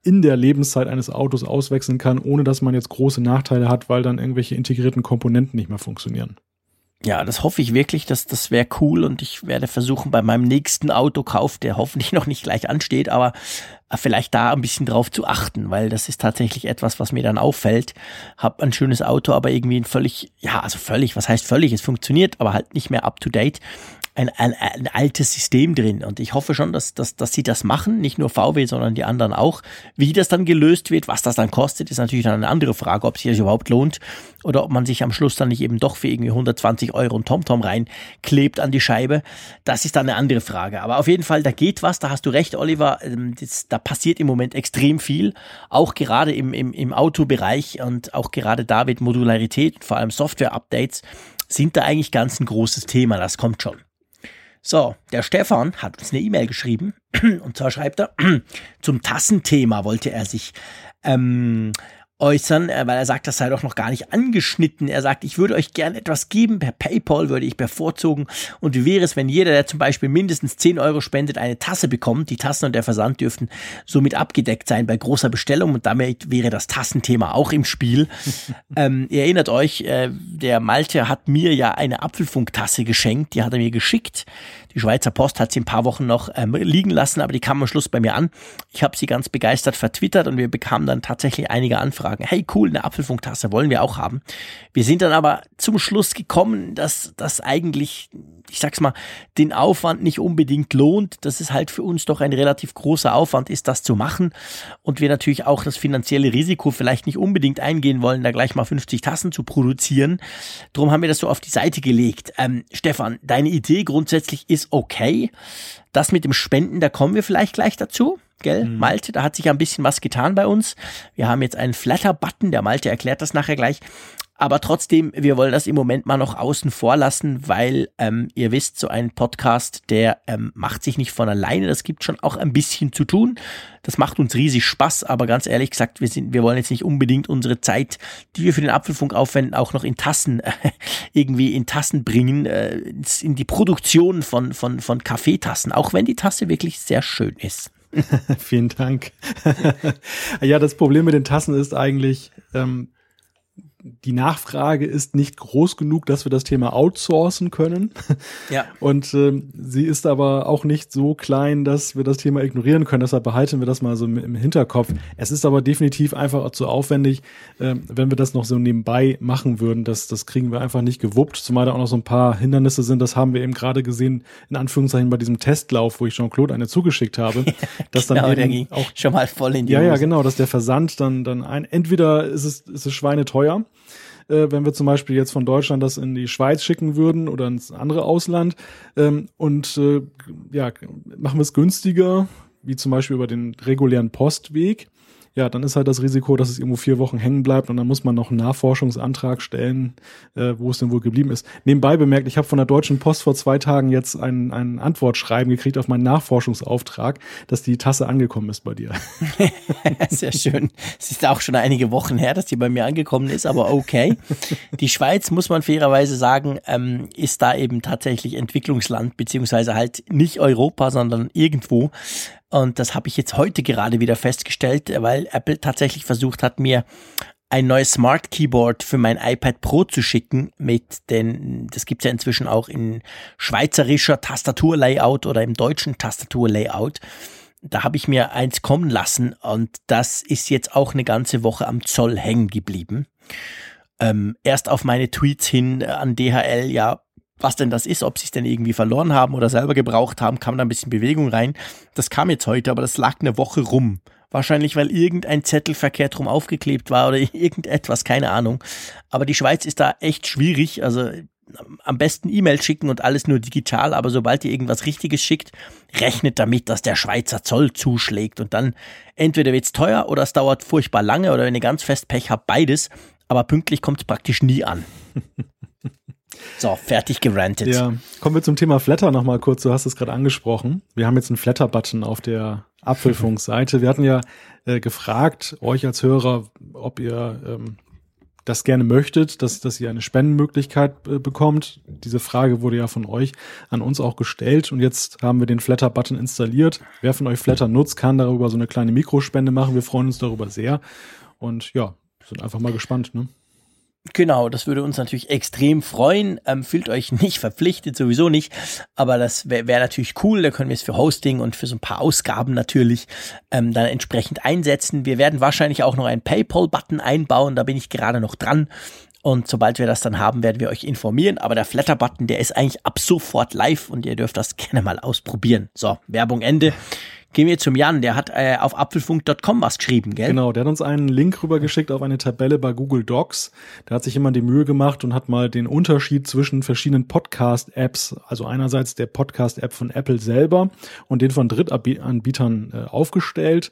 in der Lebenszeit eines Autos auswechseln kann, ohne dass man jetzt große Nachteile hat, weil dann irgendwelche integrierten Komponenten nicht mehr funktionieren. Ja, das hoffe ich wirklich, dass das wäre cool und ich werde versuchen bei meinem nächsten Autokauf, der hoffentlich *laughs* noch nicht gleich ansteht, aber vielleicht da ein bisschen drauf zu achten, weil das ist tatsächlich etwas, was mir dann auffällt. Hab ein schönes Auto, aber irgendwie ein völlig, ja, also völlig, was heißt völlig? Es funktioniert, aber halt nicht mehr up to date ein, ein, ein altes System drin. Und ich hoffe schon, dass, dass, dass sie das machen, nicht nur VW, sondern die anderen auch. Wie das dann gelöst wird, was das dann kostet, ist natürlich dann eine andere Frage, ob sich das überhaupt lohnt oder ob man sich am Schluss dann nicht eben doch für irgendwie 120 Euro ein TomTom reinklebt an die Scheibe. Das ist dann eine andere Frage. Aber auf jeden Fall, da geht was, da hast du recht, Oliver. Ähm, das, da passiert im Moment extrem viel, auch gerade im, im, im Autobereich und auch gerade da wird Modularität vor allem Software-Updates sind da eigentlich ganz ein großes Thema. Das kommt schon. So, der Stefan hat uns eine E-Mail geschrieben *clears throat* und zwar schreibt er, *clears throat* zum Tassenthema wollte er sich ähm, äußern, äh, weil er sagt, das sei doch noch gar nicht angeschnitten. Er sagt, ich würde euch gern etwas geben, per PayPal würde ich bevorzugen. Und wie wäre es, wenn jeder, der zum Beispiel mindestens 10 Euro spendet, eine Tasse bekommt? Die Tassen und der Versand dürften somit abgedeckt sein bei großer Bestellung und damit wäre das Tassenthema auch im Spiel. *laughs* ähm, ihr erinnert euch, äh, der Malte hat mir ja eine Apfelfunktasse geschenkt, die hat er mir geschickt. Die Schweizer Post hat sie ein paar Wochen noch ähm, liegen lassen, aber die kam am Schluss bei mir an. Ich habe sie ganz begeistert vertwittert und wir bekamen dann tatsächlich einige Anfragen. Hey, cool, eine Apfelfunktasse wollen wir auch haben. Wir sind dann aber zum Schluss gekommen, dass das eigentlich, ich sag's mal, den Aufwand nicht unbedingt lohnt. Dass es halt für uns doch ein relativ großer Aufwand ist, das zu machen. Und wir natürlich auch das finanzielle Risiko vielleicht nicht unbedingt eingehen wollen, da gleich mal 50 Tassen zu produzieren. Drum haben wir das so auf die Seite gelegt. Ähm, Stefan, deine Idee grundsätzlich ist ist okay. Das mit dem Spenden, da kommen wir vielleicht gleich dazu. Gell, mhm. Malte, da hat sich ein bisschen was getan bei uns. Wir haben jetzt einen Flatter-Button, der Malte erklärt das nachher gleich. Aber trotzdem, wir wollen das im Moment mal noch außen vor lassen, weil ähm, ihr wisst, so ein Podcast, der ähm, macht sich nicht von alleine. Das gibt schon auch ein bisschen zu tun. Das macht uns riesig Spaß, aber ganz ehrlich gesagt, wir sind, wir wollen jetzt nicht unbedingt unsere Zeit, die wir für den Apfelfunk aufwenden, auch noch in Tassen äh, *laughs* irgendwie in Tassen bringen, äh, in die Produktion von von von Kaffeetassen, auch wenn die Tasse wirklich sehr schön ist. *laughs* Vielen Dank. *laughs* ja, das Problem mit den Tassen ist eigentlich, ähm, die Nachfrage ist nicht groß genug, dass wir das Thema outsourcen können. Ja. *laughs* Und ähm, sie ist aber auch nicht so klein, dass wir das Thema ignorieren können. Deshalb behalten wir das mal so im Hinterkopf. Es ist aber definitiv einfach zu aufwendig, äh, wenn wir das noch so nebenbei machen würden. Das, das kriegen wir einfach nicht gewuppt, zumal da auch noch so ein paar Hindernisse sind. Das haben wir eben gerade gesehen, in Anführungszeichen bei diesem Testlauf, wo ich Jean-Claude eine zugeschickt habe. *laughs* dass genau, dann eben auch schon mal voll in die Ja, Hose. ja, genau, dass der Versand dann, dann ein, entweder ist es, ist es schweineteuer, äh, wenn wir zum Beispiel jetzt von Deutschland das in die Schweiz schicken würden oder ins andere Ausland. Ähm, und äh, ja, machen wir es günstiger, wie zum Beispiel über den regulären Postweg ja, dann ist halt das Risiko, dass es irgendwo vier Wochen hängen bleibt und dann muss man noch einen Nachforschungsantrag stellen, äh, wo es denn wohl geblieben ist. Nebenbei bemerkt, ich habe von der Deutschen Post vor zwei Tagen jetzt ein, ein Antwortschreiben gekriegt auf meinen Nachforschungsauftrag, dass die Tasse angekommen ist bei dir. *laughs* Sehr schön. Es ist auch schon einige Wochen her, dass die bei mir angekommen ist, aber okay. Die Schweiz, muss man fairerweise sagen, ähm, ist da eben tatsächlich Entwicklungsland, beziehungsweise halt nicht Europa, sondern irgendwo. Und das habe ich jetzt heute gerade wieder festgestellt, weil Apple tatsächlich versucht hat, mir ein neues Smart Keyboard für mein iPad Pro zu schicken mit den, das gibt's ja inzwischen auch in schweizerischer Tastaturlayout oder im deutschen Tastaturlayout. Da habe ich mir eins kommen lassen und das ist jetzt auch eine ganze Woche am Zoll hängen geblieben. Ähm, erst auf meine Tweets hin an DHL, ja, was denn das ist, ob sie es denn irgendwie verloren haben oder selber gebraucht haben, kam da ein bisschen Bewegung rein. Das kam jetzt heute, aber das lag eine Woche rum. Wahrscheinlich, weil irgendein Zettel verkehrt rum aufgeklebt war oder *laughs* irgendetwas, keine Ahnung. Aber die Schweiz ist da echt schwierig. Also am besten E-Mail schicken und alles nur digital, aber sobald ihr irgendwas Richtiges schickt, rechnet damit, dass der Schweizer Zoll zuschlägt und dann entweder wird's teuer oder es dauert furchtbar lange oder wenn ihr ganz fest Pech habt, beides, aber pünktlich kommt es praktisch nie an. *laughs* So, fertig gerantet. Ja, kommen wir zum Thema Flatter nochmal kurz. Du hast es gerade angesprochen. Wir haben jetzt einen Flatter-Button auf der Apfelfunk-Seite. Wir hatten ja äh, gefragt, euch als Hörer, ob ihr ähm, das gerne möchtet, dass, dass ihr eine Spendenmöglichkeit äh, bekommt. Diese Frage wurde ja von euch an uns auch gestellt und jetzt haben wir den Flatter-Button installiert. Wer von euch Flatter nutzt, kann darüber so eine kleine Mikrospende machen. Wir freuen uns darüber sehr und ja, sind einfach mal gespannt. Ne? Genau, das würde uns natürlich extrem freuen. Ähm, fühlt euch nicht verpflichtet, sowieso nicht. Aber das wäre wär natürlich cool. Da können wir es für Hosting und für so ein paar Ausgaben natürlich ähm, dann entsprechend einsetzen. Wir werden wahrscheinlich auch noch einen PayPal-Button einbauen. Da bin ich gerade noch dran. Und sobald wir das dann haben, werden wir euch informieren. Aber der Flatter-Button, der ist eigentlich ab sofort live und ihr dürft das gerne mal ausprobieren. So, Werbung Ende. Gehen wir zum Jan, der hat äh, auf apfelfunk.com was geschrieben, gell? Genau, der hat uns einen Link rübergeschickt auf eine Tabelle bei Google Docs. Da hat sich jemand die Mühe gemacht und hat mal den Unterschied zwischen verschiedenen Podcast-Apps, also einerseits der Podcast-App von Apple selber und den von Drittanbietern äh, aufgestellt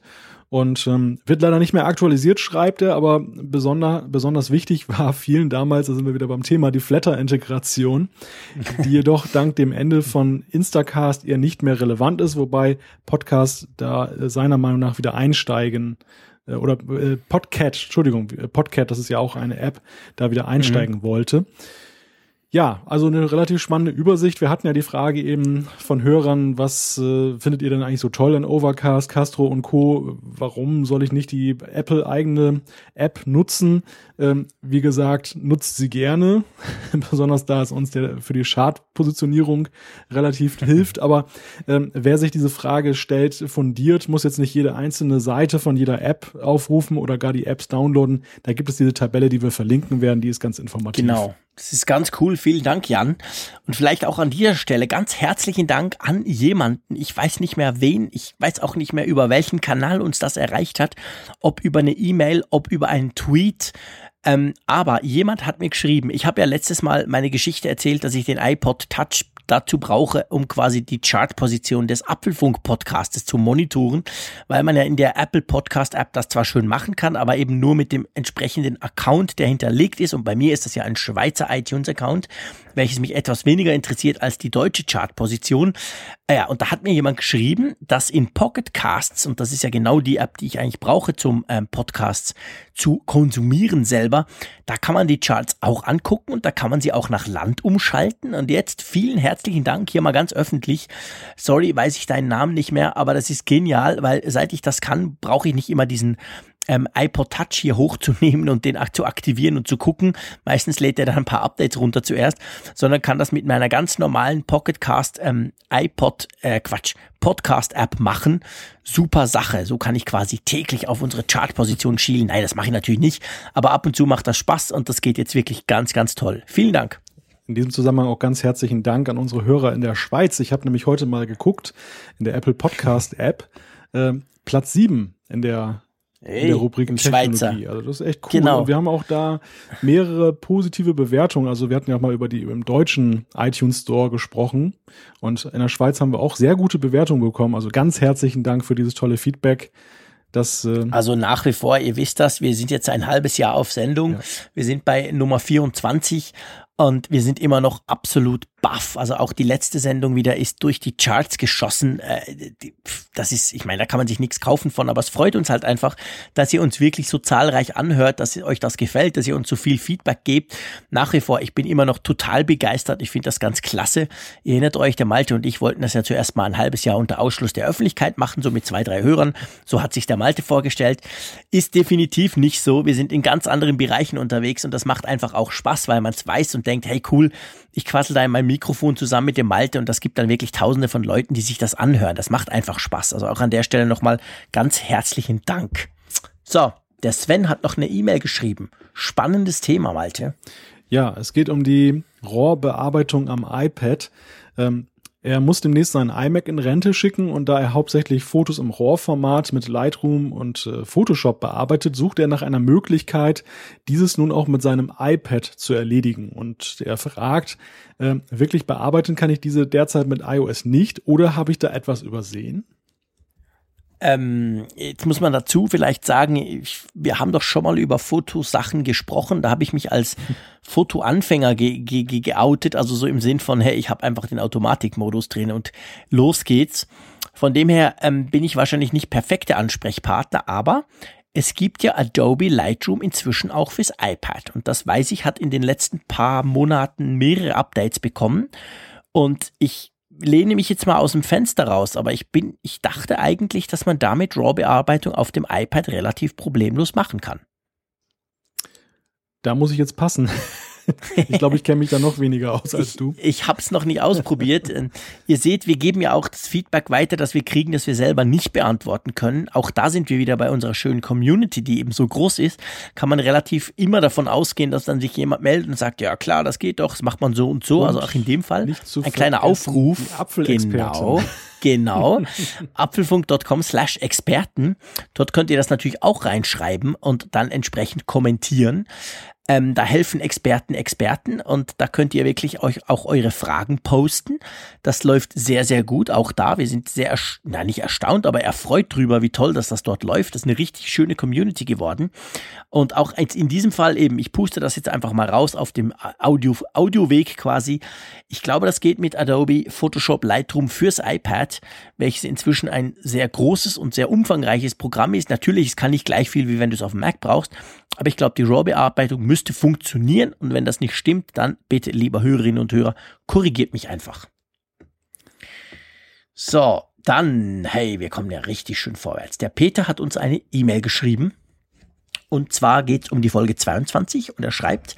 und ähm, wird leider nicht mehr aktualisiert, schreibt er, aber besonder, besonders wichtig *laughs* war vielen damals, da sind wir wieder beim Thema, die Flatter-Integration, *laughs* die jedoch dank dem Ende von Instacast eher nicht mehr relevant ist, wobei Podcasts da äh, seiner Meinung nach wieder einsteigen äh, oder äh, Podcat, Entschuldigung, Podcat, das ist ja auch eine App, da wieder einsteigen mhm. wollte. Ja, also eine relativ spannende Übersicht. Wir hatten ja die Frage eben von Hörern, was äh, findet ihr denn eigentlich so toll an Overcast, Castro und Co. Warum soll ich nicht die Apple eigene App nutzen? Ähm, wie gesagt, nutzt sie gerne, *laughs* besonders da es uns der für die Chart-Positionierung relativ *laughs* hilft. Aber ähm, wer sich diese Frage stellt, fundiert, muss jetzt nicht jede einzelne Seite von jeder App aufrufen oder gar die Apps downloaden. Da gibt es diese Tabelle, die wir verlinken werden, die ist ganz informativ. Genau. Das ist ganz cool. Vielen Dank, Jan. Und vielleicht auch an dieser Stelle ganz herzlichen Dank an jemanden. Ich weiß nicht mehr wen. Ich weiß auch nicht mehr über welchen Kanal uns das erreicht hat. Ob über eine E-Mail, ob über einen Tweet. Ähm, aber jemand hat mir geschrieben, ich habe ja letztes Mal meine Geschichte erzählt, dass ich den iPod Touch dazu brauche, um quasi die Chartposition des Apfelfunk-Podcastes zu monitoren, weil man ja in der Apple Podcast-App das zwar schön machen kann, aber eben nur mit dem entsprechenden Account, der hinterlegt ist. Und bei mir ist das ja ein Schweizer iTunes-Account, welches mich etwas weniger interessiert als die deutsche Chartposition. Ah ja, und da hat mir jemand geschrieben, dass in Pocket Casts, und das ist ja genau die App, die ich eigentlich brauche zum ähm, Podcasts zu konsumieren selber, da kann man die Charts auch angucken und da kann man sie auch nach Land umschalten. Und jetzt vielen herzlichen Dank hier mal ganz öffentlich. Sorry, weiß ich deinen Namen nicht mehr, aber das ist genial, weil seit ich das kann, brauche ich nicht immer diesen ähm, iPod Touch hier hochzunehmen und den zu aktivieren und zu gucken. Meistens lädt er dann ein paar Updates runter zuerst, sondern kann das mit meiner ganz normalen Pocketcast ähm, iPod, äh, Quatsch, Podcast-App machen. Super Sache. So kann ich quasi täglich auf unsere Chartposition schielen. Nein, das mache ich natürlich nicht, aber ab und zu macht das Spaß und das geht jetzt wirklich ganz, ganz toll. Vielen Dank. In diesem Zusammenhang auch ganz herzlichen Dank an unsere Hörer in der Schweiz. Ich habe nämlich heute mal geguckt in der Apple Podcast App. Äh, Platz sieben in der Hey, in der Rubrik Technologie. Schweizer. Also das ist echt cool. Genau. Und wir haben auch da mehrere positive Bewertungen. Also wir hatten ja mal über die im deutschen iTunes Store gesprochen und in der Schweiz haben wir auch sehr gute Bewertungen bekommen. Also ganz herzlichen Dank für dieses tolle Feedback. Das, äh also nach wie vor, ihr wisst das, wir sind jetzt ein halbes Jahr auf Sendung. Ja. Wir sind bei Nummer 24 und wir sind immer noch absolut baff. Also auch die letzte Sendung wieder ist durch die Charts geschossen. Äh, das ist, ich meine, da kann man sich nichts kaufen von, aber es freut uns halt einfach, dass ihr uns wirklich so zahlreich anhört, dass euch das gefällt, dass ihr uns so viel Feedback gebt. Nach wie vor, ich bin immer noch total begeistert. Ich finde das ganz klasse. Ihr erinnert euch, der Malte und ich wollten das ja zuerst mal ein halbes Jahr unter Ausschluss der Öffentlichkeit machen, so mit zwei, drei Hörern. So hat sich der Malte vorgestellt. Ist definitiv nicht so. Wir sind in ganz anderen Bereichen unterwegs und das macht einfach auch Spaß, weil man es weiß und denkt, hey cool, ich quassel da in meinem Mikrofon zusammen mit dem Malte und das gibt dann wirklich tausende von Leuten, die sich das anhören. Das macht einfach Spaß. Also auch an der Stelle nochmal ganz herzlichen Dank. So, der Sven hat noch eine E-Mail geschrieben. Spannendes Thema, Malte. Ja, es geht um die RAW-Bearbeitung am iPad. Ähm, Er muss demnächst seinen iMac in Rente schicken und da er hauptsächlich Fotos im RAW-Format mit Lightroom und äh, Photoshop bearbeitet, sucht er nach einer Möglichkeit, dieses nun auch mit seinem iPad zu erledigen. Und er fragt, äh, wirklich bearbeiten kann ich diese derzeit mit iOS nicht oder habe ich da etwas übersehen? Ähm, jetzt muss man dazu vielleicht sagen, ich, wir haben doch schon mal über Fotosachen gesprochen. Da habe ich mich als *laughs* Fotoanfänger ge ge ge geoutet, also so im Sinn von, hey, ich habe einfach den Automatikmodus drin und los geht's. Von dem her ähm, bin ich wahrscheinlich nicht perfekter Ansprechpartner, aber es gibt ja Adobe Lightroom inzwischen auch fürs iPad. Und das weiß ich, hat in den letzten paar Monaten mehrere Updates bekommen. Und ich lehne mich jetzt mal aus dem Fenster raus, aber ich bin, ich dachte eigentlich, dass man damit RAW-Bearbeitung auf dem iPad relativ problemlos machen kann. Da muss ich jetzt passen. Ich glaube, ich kenne mich da noch weniger aus als ich, du. Ich habe es noch nicht ausprobiert. Ähm, ihr seht, wir geben ja auch das Feedback weiter, das wir kriegen, das wir selber nicht beantworten können. Auch da sind wir wieder bei unserer schönen Community, die eben so groß ist. Kann man relativ immer davon ausgehen, dass dann sich jemand meldet und sagt, ja klar, das geht doch, das macht man so und so. Und also auch in dem Fall ein kleiner Aufruf. Genau. Genau. *laughs* Apfelfunk.com slash Experten. Dort könnt ihr das natürlich auch reinschreiben und dann entsprechend kommentieren. Ähm, da helfen Experten Experten und da könnt ihr wirklich euch auch eure Fragen posten. Das läuft sehr, sehr gut. Auch da, wir sind sehr, na nicht erstaunt, aber erfreut drüber, wie toll, dass das dort läuft. Das ist eine richtig schöne Community geworden. Und auch in diesem Fall eben, ich puste das jetzt einfach mal raus auf dem Audio, Audioweg quasi. Ich glaube, das geht mit Adobe Photoshop Lightroom fürs iPad, welches inzwischen ein sehr großes und sehr umfangreiches Programm ist. Natürlich, es kann nicht gleich viel, wie wenn du es auf dem Mac brauchst, aber ich glaube, die RAW-Bearbeitung müsste funktionieren und wenn das nicht stimmt, dann bitte, lieber Hörerinnen und Hörer, korrigiert mich einfach. So, dann, hey, wir kommen ja richtig schön vorwärts. Der Peter hat uns eine E-Mail geschrieben. Und zwar geht es um die Folge 22 und er schreibt,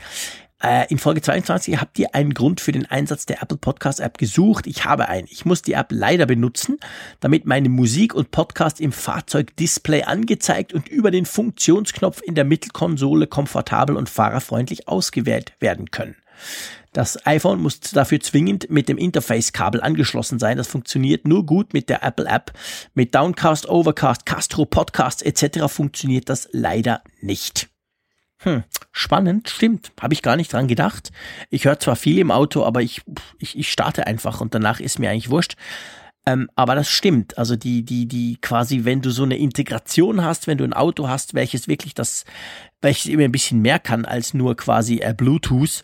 in Folge 22 habt ihr einen Grund für den Einsatz der Apple Podcast App gesucht. Ich habe einen. Ich muss die App leider benutzen, damit meine Musik und Podcast im Fahrzeugdisplay angezeigt und über den Funktionsknopf in der Mittelkonsole komfortabel und fahrerfreundlich ausgewählt werden können. Das iPhone muss dafür zwingend mit dem Interface-Kabel angeschlossen sein. Das funktioniert nur gut mit der Apple App. Mit Downcast, Overcast, Castro, Podcasts etc. funktioniert das leider nicht. Hm, spannend, stimmt. Habe ich gar nicht dran gedacht. Ich höre zwar viel im Auto, aber ich, ich, ich starte einfach und danach ist mir eigentlich wurscht. Ähm, aber das stimmt. Also die, die, die quasi, wenn du so eine Integration hast, wenn du ein Auto hast, welches wirklich das, welches immer ein bisschen mehr kann als nur quasi äh, Bluetooth,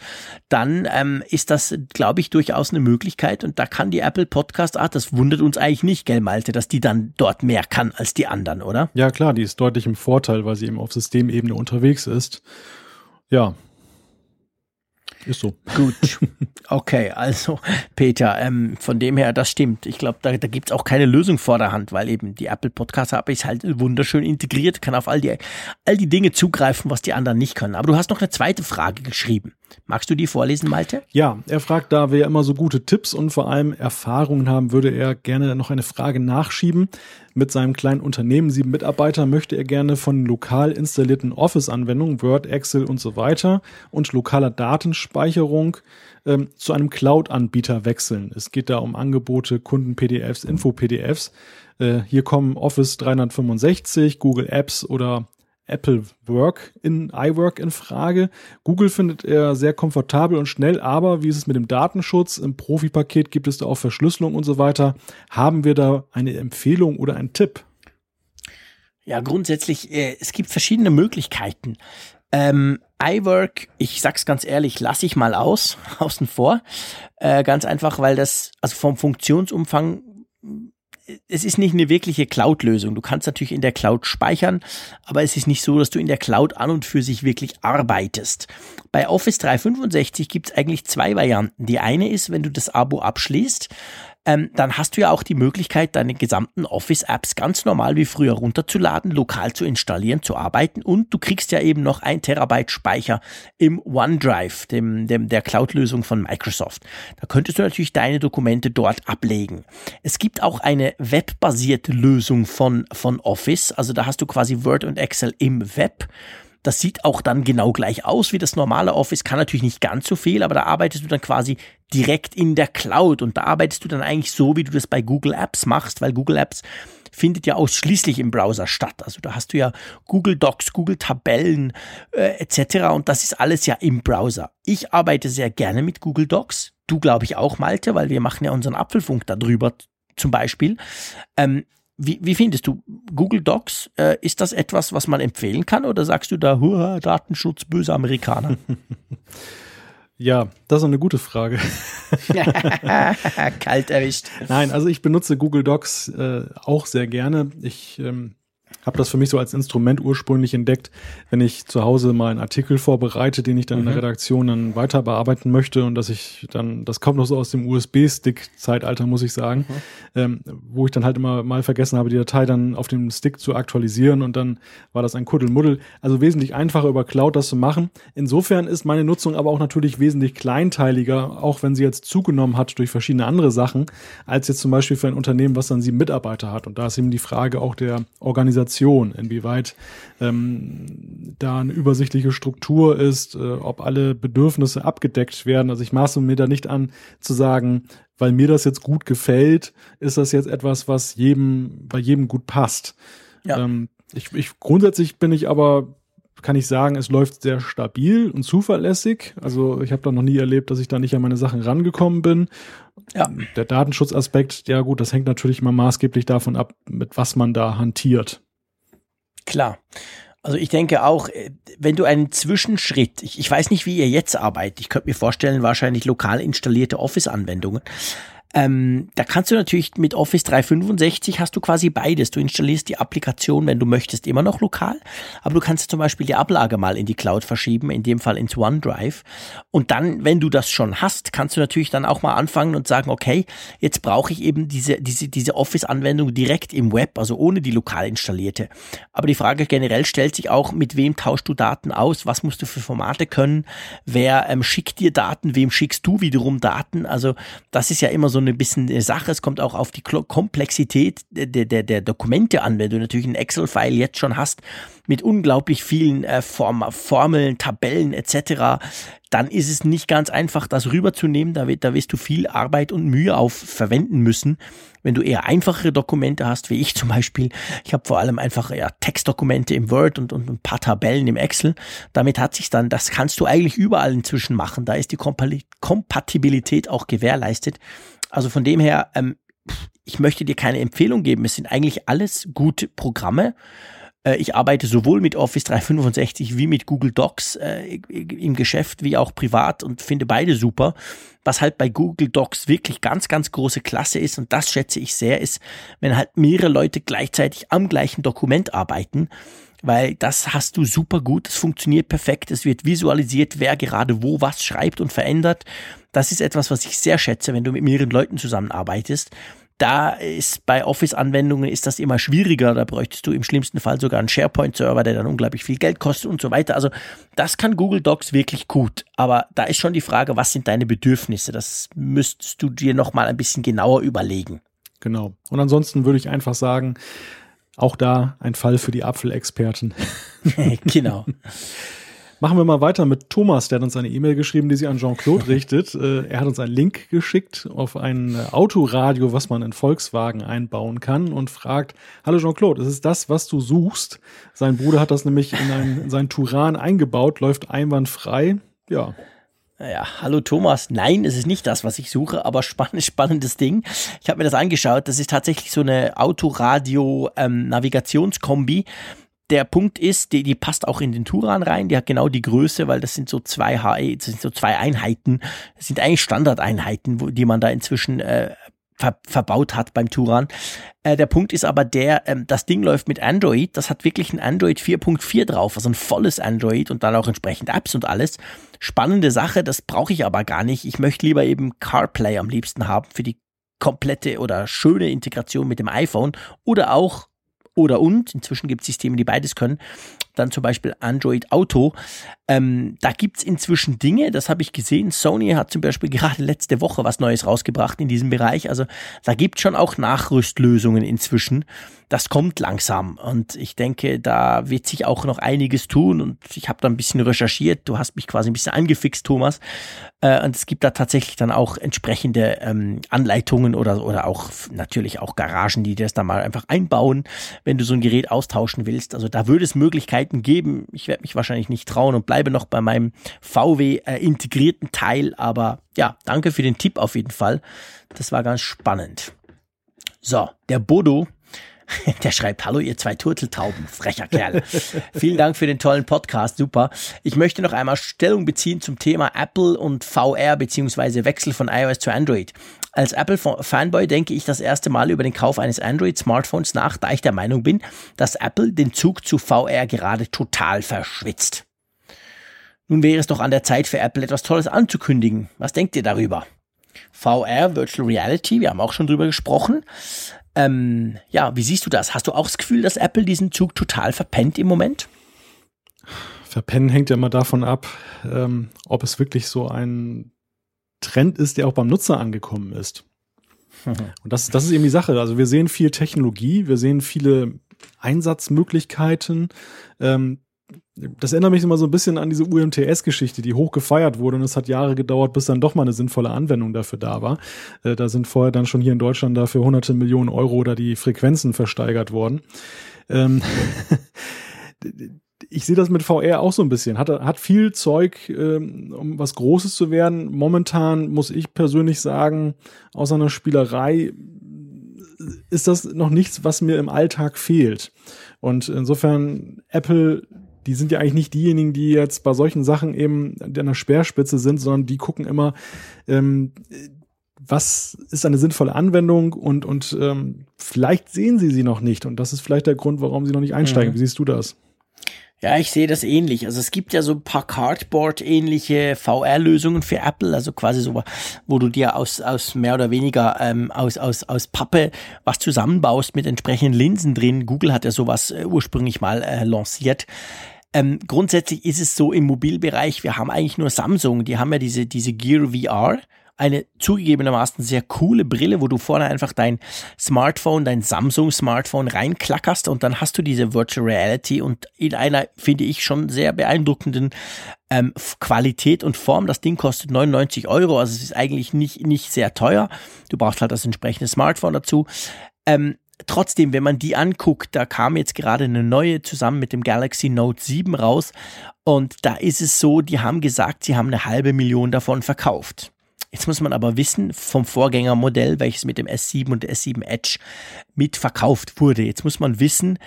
dann ähm, ist das, glaube ich, durchaus eine Möglichkeit. Und da kann die Apple Podcast Art, das wundert uns eigentlich nicht, gell, Malte, dass die dann dort mehr kann als die anderen, oder? Ja, klar, die ist deutlich im Vorteil, weil sie eben auf Systemebene unterwegs ist. Ja, ist so. Gut. *laughs* Okay, also Peter, ähm, von dem her, das stimmt. Ich glaube, da, da gibt es auch keine Lösung vor der Hand, weil eben die Apple Podcast App ist halt wunderschön integriert, kann auf all die, all die Dinge zugreifen, was die anderen nicht können. Aber du hast noch eine zweite Frage geschrieben. Magst du die vorlesen, Malte? Ja, er fragt, da wir immer so gute Tipps und vor allem Erfahrungen haben, würde er gerne noch eine Frage nachschieben. Mit seinem kleinen Unternehmen, sieben Mitarbeiter, möchte er gerne von lokal installierten Office-Anwendungen, Word, Excel und so weiter und lokaler Datenspeicherung ähm, zu einem Cloud-Anbieter wechseln. Es geht da um Angebote, Kunden-PDFs, Info-PDFs. Äh, hier kommen Office 365, Google Apps oder Apple Work in iWork in Frage. Google findet er sehr komfortabel und schnell, aber wie ist es mit dem Datenschutz? Im Profi-Paket gibt es da auch Verschlüsselung und so weiter. Haben wir da eine Empfehlung oder einen Tipp? Ja, grundsätzlich, äh, es gibt verschiedene Möglichkeiten. Ähm, iWork, ich sag's ganz ehrlich, lasse ich mal aus, *laughs* außen vor. Äh, ganz einfach, weil das, also vom Funktionsumfang es ist nicht eine wirkliche Cloud-Lösung. Du kannst natürlich in der Cloud speichern, aber es ist nicht so, dass du in der Cloud an und für sich wirklich arbeitest. Bei Office 365 gibt es eigentlich zwei Varianten. Die eine ist, wenn du das Abo abschließt, ähm, dann hast du ja auch die Möglichkeit, deine gesamten Office-Apps ganz normal wie früher runterzuladen, lokal zu installieren, zu arbeiten und du kriegst ja eben noch ein Terabyte Speicher im OneDrive, dem, dem der Cloud-Lösung von Microsoft. Da könntest du natürlich deine Dokumente dort ablegen. Es gibt auch eine webbasierte Lösung von, von Office, also da hast du quasi Word und Excel im Web. Das sieht auch dann genau gleich aus wie das normale Office, kann natürlich nicht ganz so viel, aber da arbeitest du dann quasi direkt in der Cloud und da arbeitest du dann eigentlich so, wie du das bei Google Apps machst, weil Google Apps findet ja ausschließlich im Browser statt. Also da hast du ja Google Docs, Google Tabellen äh, etc. und das ist alles ja im Browser. Ich arbeite sehr gerne mit Google Docs. Du glaube ich auch, Malte, weil wir machen ja unseren Apfelfunk darüber zum Beispiel. Ähm, wie, wie findest du Google Docs? Äh, ist das etwas, was man empfehlen kann oder sagst du da, Hurra, Datenschutz, böse Amerikaner? *laughs* Ja, das ist eine gute Frage. *laughs* Kalt erwischt. Nein, also ich benutze Google Docs äh, auch sehr gerne. Ich ähm, habe das für mich so als Instrument ursprünglich entdeckt, wenn ich zu Hause mal einen Artikel vorbereite, den ich dann mhm. in der mhm. Redaktion dann weiter bearbeiten möchte und dass ich dann, das kommt noch so aus dem USB-Stick-Zeitalter, muss ich sagen, mhm. ähm, wo ich dann halt immer mal vergessen habe, die Datei dann auf dem Stick zu aktualisieren und dann war das ein Kuddelmuddel. Also wesentlich einfacher über Cloud das zu machen. Insofern ist meine Nutzung aber auch natürlich wesentlich kleinteiliger, auch wenn sie jetzt zugenommen hat durch verschiedene andere Sachen, als jetzt zum Beispiel für ein Unternehmen, was dann sieben Mitarbeiter hat. Und da ist eben die Frage auch der Organisation Organisation, inwieweit ähm, da eine übersichtliche Struktur ist, äh, ob alle Bedürfnisse abgedeckt werden. Also ich maße mir da nicht an zu sagen, weil mir das jetzt gut gefällt, ist das jetzt etwas, was jedem bei jedem gut passt. Ja. Ähm, ich, ich grundsätzlich bin ich aber kann ich sagen, es läuft sehr stabil und zuverlässig. Also ich habe da noch nie erlebt, dass ich da nicht an meine Sachen rangekommen bin. Ja. Der Datenschutzaspekt, ja gut, das hängt natürlich immer maßgeblich davon ab, mit was man da hantiert. Klar. Also ich denke auch, äh, wenn du einen Zwischenschritt, ich, ich weiß nicht, wie ihr jetzt arbeitet, ich könnte mir vorstellen, wahrscheinlich lokal installierte Office-Anwendungen, ähm, da kannst du natürlich mit Office 365 hast du quasi beides. Du installierst die Applikation, wenn du möchtest, immer noch lokal, aber du kannst zum Beispiel die Ablage mal in die Cloud verschieben, in dem Fall ins OneDrive. Und dann, wenn du das schon hast, kannst du natürlich dann auch mal anfangen und sagen, okay, jetzt brauche ich eben diese, diese, diese Office-Anwendung direkt im Web, also ohne die lokal installierte. Aber die Frage generell stellt sich auch, mit wem tauschst du Daten aus? Was musst du für Formate können? Wer ähm, schickt dir Daten? Wem schickst du wiederum Daten? Also das ist ja immer so ein eine bisschen Sache. Es kommt auch auf die Komplexität der, der, der Dokumente an. Wenn du natürlich ein Excel-File jetzt schon hast mit unglaublich vielen äh, Form, Formeln, Tabellen etc., dann ist es nicht ganz einfach, das rüberzunehmen. Da, da wirst du viel Arbeit und Mühe auf verwenden müssen. Wenn du eher einfachere Dokumente hast, wie ich zum Beispiel, ich habe vor allem einfach ja, Textdokumente im Word und, und ein paar Tabellen im Excel. Damit hat sich dann, das kannst du eigentlich überall inzwischen machen. Da ist die Kompatibilität auch gewährleistet. Also von dem her, ähm, ich möchte dir keine Empfehlung geben. Es sind eigentlich alles gute Programme. Äh, ich arbeite sowohl mit Office 365 wie mit Google Docs äh, im Geschäft wie auch privat und finde beide super. Was halt bei Google Docs wirklich ganz, ganz große Klasse ist und das schätze ich sehr, ist, wenn halt mehrere Leute gleichzeitig am gleichen Dokument arbeiten weil das hast du super gut, es funktioniert perfekt, es wird visualisiert, wer gerade wo was schreibt und verändert. Das ist etwas, was ich sehr schätze, wenn du mit mehreren Leuten zusammenarbeitest. Da ist bei Office-Anwendungen ist das immer schwieriger. Da bräuchtest du im schlimmsten Fall sogar einen SharePoint-Server, der dann unglaublich viel Geld kostet und so weiter. Also das kann Google Docs wirklich gut. Aber da ist schon die Frage, was sind deine Bedürfnisse? Das müsstest du dir noch mal ein bisschen genauer überlegen. Genau. Und ansonsten würde ich einfach sagen, auch da ein Fall für die Apfelexperten. *laughs* genau. *laughs* Machen wir mal weiter mit Thomas, der hat uns eine E-Mail geschrieben, die sich an Jean-Claude *laughs* richtet. Äh, er hat uns einen Link geschickt auf ein Autoradio, was man in Volkswagen einbauen kann und fragt, hallo Jean-Claude, ist es das, was du suchst? Sein Bruder hat das nämlich in, ein, in sein Turan eingebaut, läuft einwandfrei. Ja, ja, hallo Thomas. Nein, es ist nicht das, was ich suche, aber spannend, spannendes Ding. Ich habe mir das angeschaut. Das ist tatsächlich so eine Autoradio-Navigationskombi. Ähm, der Punkt ist, die, die passt auch in den Turan rein. Die hat genau die Größe, weil das sind so zwei HE, das sind so zwei Einheiten. Das sind eigentlich Standardeinheiten, wo, die man da inzwischen äh, ver verbaut hat beim Turan. Äh, der Punkt ist aber der, ähm, das Ding läuft mit Android. Das hat wirklich ein Android 4.4 drauf, also ein volles Android und dann auch entsprechend Apps und alles. Spannende Sache, das brauche ich aber gar nicht. Ich möchte lieber eben CarPlay am liebsten haben für die komplette oder schöne Integration mit dem iPhone oder auch oder und, inzwischen gibt es Systeme, die beides können, dann zum Beispiel Android Auto. Ähm, da gibt's inzwischen Dinge, das habe ich gesehen. Sony hat zum Beispiel *laughs* gerade letzte Woche was Neues rausgebracht in diesem Bereich. Also da gibt's schon auch Nachrüstlösungen inzwischen. Das kommt langsam und ich denke, da wird sich auch noch einiges tun und ich habe da ein bisschen recherchiert. Du hast mich quasi ein bisschen angefixt, Thomas. Äh, und es gibt da tatsächlich dann auch entsprechende ähm, Anleitungen oder, oder auch natürlich auch Garagen, die das da mal einfach einbauen, wenn du so ein Gerät austauschen willst. Also da würde es Möglichkeiten geben. Ich werde mich wahrscheinlich nicht trauen und bleibe noch bei meinem VW äh, Teil. Aber ja, danke für den Tipp auf jeden Fall. Das war ganz spannend. So, der Bodo *laughs* Der schreibt, hallo ihr zwei Turteltauben, frecher Kerl. *laughs* Vielen Dank für den tollen Podcast, super. Ich möchte noch einmal Stellung beziehen zum Thema Apple und VR beziehungsweise Wechsel von iOS zu Android. Als Apple-Fanboy denke ich das erste Mal über den Kauf eines Android-Smartphones nach, da ich der Meinung bin, dass Apple den Zug zu VR gerade total verschwitzt. Nun wäre es doch an der Zeit für Apple etwas Tolles anzukündigen. Was denkt ihr darüber? VR, Virtual Reality, wir haben auch schon drüber gesprochen. Ähm, ja, wie siehst du das? Hast du auch das Gefühl, dass Apple diesen Zug total verpennt im Moment? Verpennen hängt ja immer davon ab, ähm, ob es wirklich so ein Trend ist, der auch beim Nutzer angekommen ist. *laughs* Und das, das ist eben die Sache. Also wir sehen viel Technologie, wir sehen viele Einsatzmöglichkeiten. Ähm, das erinnert mich immer so ein bisschen an diese UMTS-Geschichte, die hoch gefeiert wurde und es hat Jahre gedauert, bis dann doch mal eine sinnvolle Anwendung dafür da war. Äh, da sind vorher dann schon hier in Deutschland dafür hunderte Millionen Euro oder die Frequenzen versteigert worden. Ähm *laughs* ich sehe das mit VR auch so ein bisschen. Hat, hat viel Zeug, ähm, um was Großes zu werden. Momentan muss ich persönlich sagen, außer einer Spielerei ist das noch nichts, was mir im Alltag fehlt. Und insofern Apple die sind ja eigentlich nicht diejenigen, die jetzt bei solchen Sachen eben an der Speerspitze sind, sondern die gucken immer, ähm, was ist eine sinnvolle Anwendung und, und ähm, vielleicht sehen sie sie noch nicht. Und das ist vielleicht der Grund, warum sie noch nicht einsteigen. Mhm. Wie siehst du das? Ja, ich sehe das ähnlich. Also es gibt ja so ein paar Cardboard-ähnliche VR-Lösungen für Apple, also quasi so, wo du dir aus, aus mehr oder weniger ähm, aus, aus, aus Pappe was zusammenbaust mit entsprechenden Linsen drin. Google hat ja sowas äh, ursprünglich mal äh, lanciert. Ähm, grundsätzlich ist es so im Mobilbereich, wir haben eigentlich nur Samsung, die haben ja diese, diese Gear VR, eine zugegebenermaßen sehr coole Brille, wo du vorne einfach dein Smartphone, dein Samsung-Smartphone reinklackerst und dann hast du diese Virtual Reality und in einer, finde ich, schon sehr beeindruckenden ähm, Qualität und Form. Das Ding kostet 99 Euro, also es ist eigentlich nicht, nicht sehr teuer. Du brauchst halt das entsprechende Smartphone dazu. Ähm, trotzdem, wenn man die anguckt, da kam jetzt gerade eine neue zusammen mit dem Galaxy Note 7 raus und da ist es so, die haben gesagt, sie haben eine halbe Million davon verkauft. Jetzt muss man aber wissen, vom Vorgängermodell, welches mit dem S7 und S7 Edge mitverkauft wurde. Jetzt muss man wissen,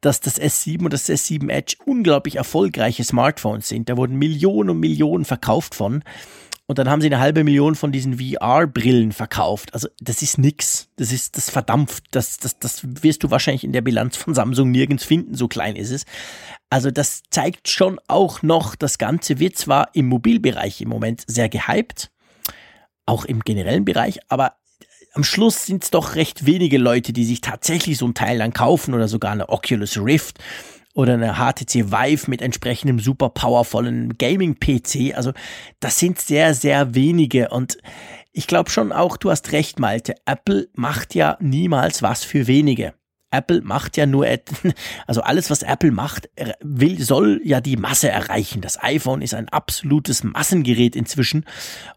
dass das S7 und das S7 Edge unglaublich erfolgreiche Smartphones sind. Da wurden Millionen und Millionen verkauft von. Und dann haben sie eine halbe Million von diesen VR-Brillen verkauft. Also das ist nix. Das ist das verdampft. Das, das, das wirst du wahrscheinlich in der Bilanz von Samsung nirgends finden. So klein ist es. Also das zeigt schon auch noch, das Ganze wird zwar im Mobilbereich im Moment sehr gehypt, auch im generellen Bereich, aber am Schluss sind es doch recht wenige Leute, die sich tatsächlich so ein Teil dann kaufen oder sogar eine Oculus Rift oder eine HTC Vive mit entsprechendem super powervollen Gaming-PC. Also das sind sehr, sehr wenige und ich glaube schon auch, du hast recht, Malte. Apple macht ja niemals was für wenige. Apple macht ja nur, *laughs* also alles, was Apple macht, will, soll ja die Masse erreichen. Das iPhone ist ein absolutes Massengerät inzwischen